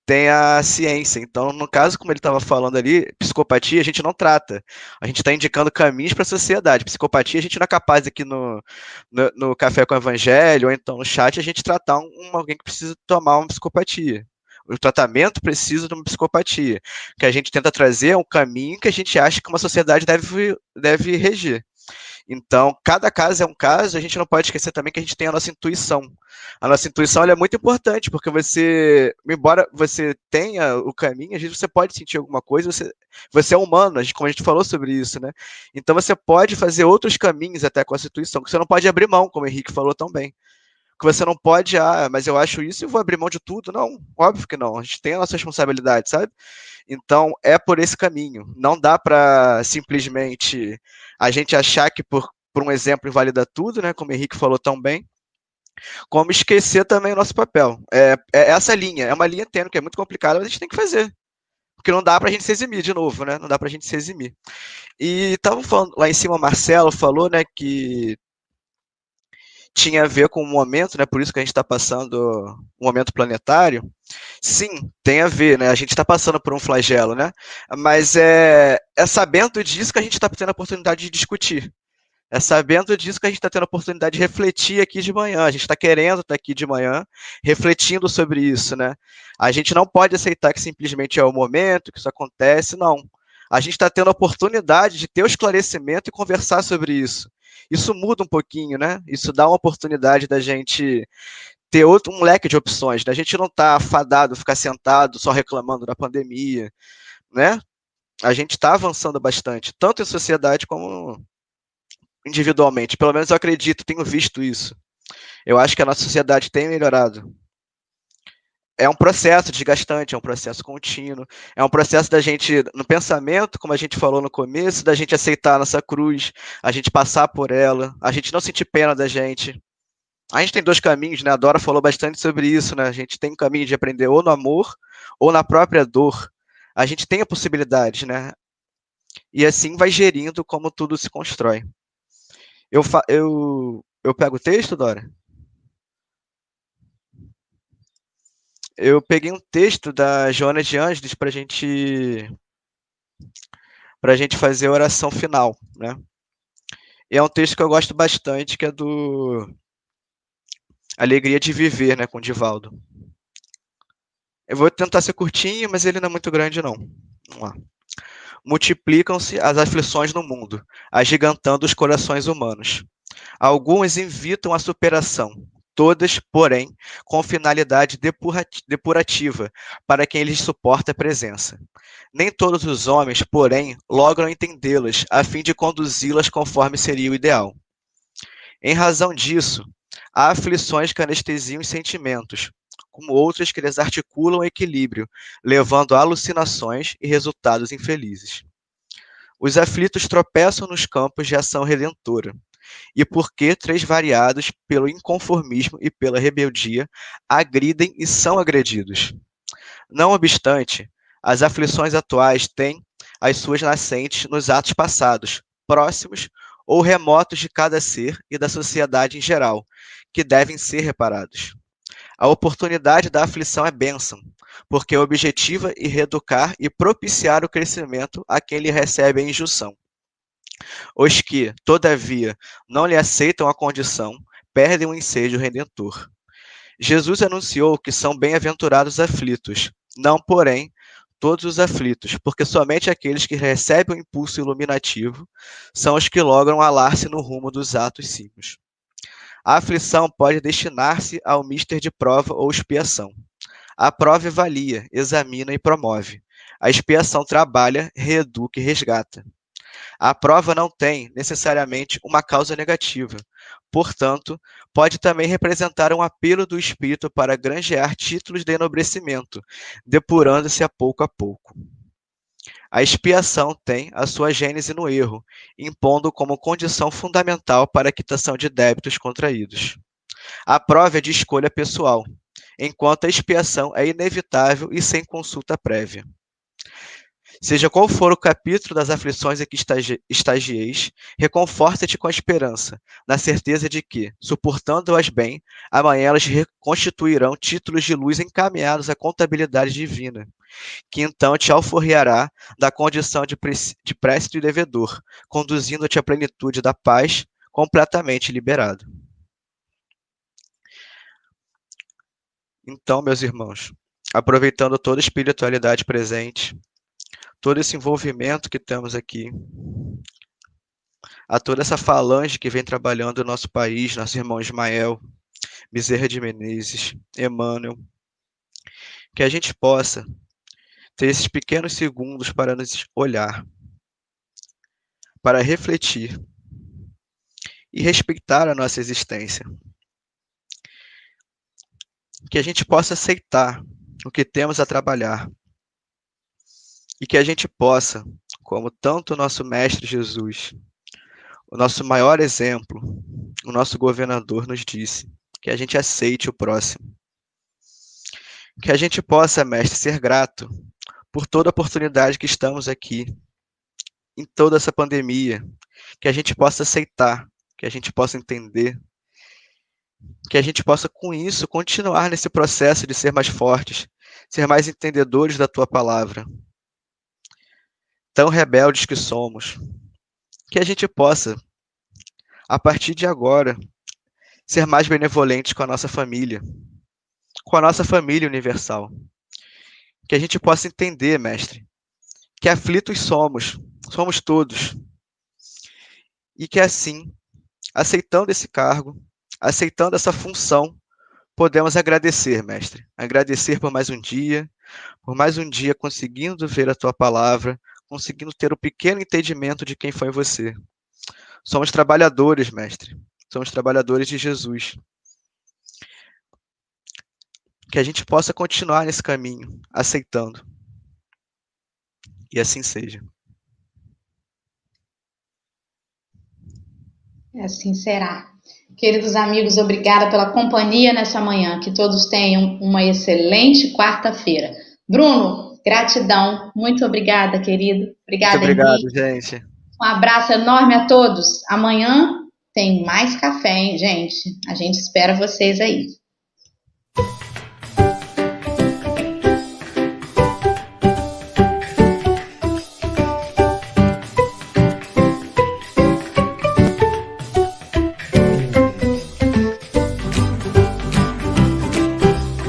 tem a ciência. Então, no caso, como ele estava falando ali, psicopatia a gente não trata. A gente está indicando caminhos para a sociedade. Psicopatia a gente não é capaz aqui no, no, no, Café com o Evangelho ou então no chat a gente tratar um, alguém que precisa tomar uma psicopatia. O tratamento precisa de uma psicopatia. Que a gente tenta trazer um caminho que a gente acha que uma sociedade deve, deve reger. Então, cada caso é um caso, a gente não pode esquecer também que a gente tem a nossa intuição. A nossa intuição é muito importante, porque você, embora você tenha o caminho, às vezes você pode sentir alguma coisa, você, você é humano, a gente, como a gente falou sobre isso, né? Então você pode fazer outros caminhos até com a sua intuição, que você não pode abrir mão, como o Henrique falou também. Que você não pode, ah, mas eu acho isso e vou abrir mão de tudo. Não, óbvio que não. A gente tem a nossa responsabilidade, sabe? Então é por esse caminho. Não dá para simplesmente a gente achar que por, por um exemplo invalida tudo, né, como o Henrique falou tão bem, como esquecer também o nosso papel. É, é essa linha, é uma linha tênue que é muito complicada, mas a gente tem que fazer. Porque não dá para a gente se eximir de novo, né? Não dá para a gente se eximir. E estavam falando, lá em cima, o Marcelo falou, né, que tinha a ver com o momento, né? Por isso que a gente está passando um momento planetário. Sim, tem a ver, né? A gente está passando por um flagelo, né? Mas é, é sabendo disso que a gente está tendo a oportunidade de discutir. É sabendo disso que a gente está tendo a oportunidade de refletir aqui de manhã. A gente está querendo estar tá aqui de manhã, refletindo sobre isso, né? A gente não pode aceitar que simplesmente é o momento, que isso acontece, não. A gente está tendo a oportunidade de ter o esclarecimento e conversar sobre isso isso muda um pouquinho, né? Isso dá uma oportunidade da gente ter outro, um leque de opções, né? A gente não está fadado, ficar sentado só reclamando da pandemia, né? A gente está avançando bastante, tanto em sociedade como individualmente. Pelo menos eu acredito, tenho visto isso. Eu acho que a nossa sociedade tem melhorado é um processo desgastante, é um processo contínuo, é um processo da gente, no pensamento, como a gente falou no começo, da gente aceitar nossa cruz, a gente passar por ela, a gente não sentir pena da gente. A gente tem dois caminhos, né? A Dora falou bastante sobre isso, né? A gente tem um caminho de aprender ou no amor ou na própria dor. A gente tem a possibilidade, né? E assim vai gerindo como tudo se constrói. Eu, eu, eu pego o texto, Dora? Eu peguei um texto da Joana de Ângeles para gente para a gente fazer a oração final, né? E é um texto que eu gosto bastante, que é do Alegria de Viver, né, com Divaldo. Eu vou tentar ser curtinho, mas ele não é muito grande, não. Vamos lá. Multiplicam-se as aflições no mundo, agigantando os corações humanos. Alguns invitam a superação, todas, porém, com finalidade depurativa, para quem lhes suporta a presença. Nem todos os homens, porém, logram entendê-las, a fim de conduzi-las conforme seria o ideal. Em razão disso, há aflições que anestesiam os sentimentos, como outras que desarticulam o equilíbrio, levando a alucinações e resultados infelizes. Os aflitos tropeçam nos campos de ação redentora, e porque três variados pelo inconformismo e pela rebeldia agridem e são agredidos. Não obstante, as aflições atuais têm as suas nascentes nos atos passados, próximos ou remotos de cada ser e da sociedade em geral, que devem ser reparados. A oportunidade da aflição é bênção, porque objetiva e reeducar e propiciar o crescimento a quem lhe recebe a injunção. Os que, todavia, não lhe aceitam a condição, perdem o ensejo redentor. Jesus anunciou que são bem-aventurados aflitos, não, porém, todos os aflitos, porque somente aqueles que recebem o impulso iluminativo são os que logram alar-se no rumo dos atos símios. A aflição pode destinar-se ao mister de prova ou expiação. A prova avalia, examina e promove. A expiação trabalha, reeduca e resgata. A prova não tem, necessariamente, uma causa negativa. Portanto, pode também representar um apelo do espírito para granjear títulos de enobrecimento, depurando-se a pouco a pouco. A expiação tem a sua gênese no erro, impondo como condição fundamental para a quitação de débitos contraídos. A prova é de escolha pessoal, enquanto a expiação é inevitável e sem consulta prévia. Seja qual for o capítulo das aflições em que estagieis, reconforta-te com a esperança, na certeza de que, suportando-as bem, amanhã elas reconstituirão títulos de luz encaminhados à contabilidade divina, que então te alforriará da condição de, de préstito e devedor, conduzindo-te à plenitude da paz, completamente liberado. Então, meus irmãos, aproveitando toda a espiritualidade presente, todo esse envolvimento que temos aqui, a toda essa falange que vem trabalhando no nosso país, nosso irmão Ismael, Bezerra de Menezes, Emmanuel, que a gente possa ter esses pequenos segundos para nos olhar, para refletir e respeitar a nossa existência. Que a gente possa aceitar o que temos a trabalhar e que a gente possa, como tanto o nosso Mestre Jesus, o nosso maior exemplo, o nosso governador nos disse, que a gente aceite o próximo. Que a gente possa, Mestre, ser grato por toda a oportunidade que estamos aqui, em toda essa pandemia, que a gente possa aceitar, que a gente possa entender, que a gente possa, com isso, continuar nesse processo de ser mais fortes, ser mais entendedores da tua palavra, tão rebeldes que somos, que a gente possa, a partir de agora, ser mais benevolentes com a nossa família, com a nossa família universal. Que a gente possa entender, mestre, que aflitos somos, somos todos. E que assim, aceitando esse cargo, aceitando essa função, podemos agradecer, mestre. Agradecer por mais um dia, por mais um dia conseguindo ver a tua palavra, conseguindo ter o um pequeno entendimento de quem foi você. Somos trabalhadores, mestre. Somos trabalhadores de Jesus. Que a gente possa continuar nesse caminho, aceitando. E assim seja. Assim será. Queridos amigos, obrigada pela companhia nessa manhã. Que todos tenham uma excelente quarta-feira. Bruno, Gratidão, muito obrigada, querido. Obrigada, Muito obrigado, Henrique. gente. Um abraço enorme a todos. Amanhã tem mais café, hein, gente? A gente espera vocês aí.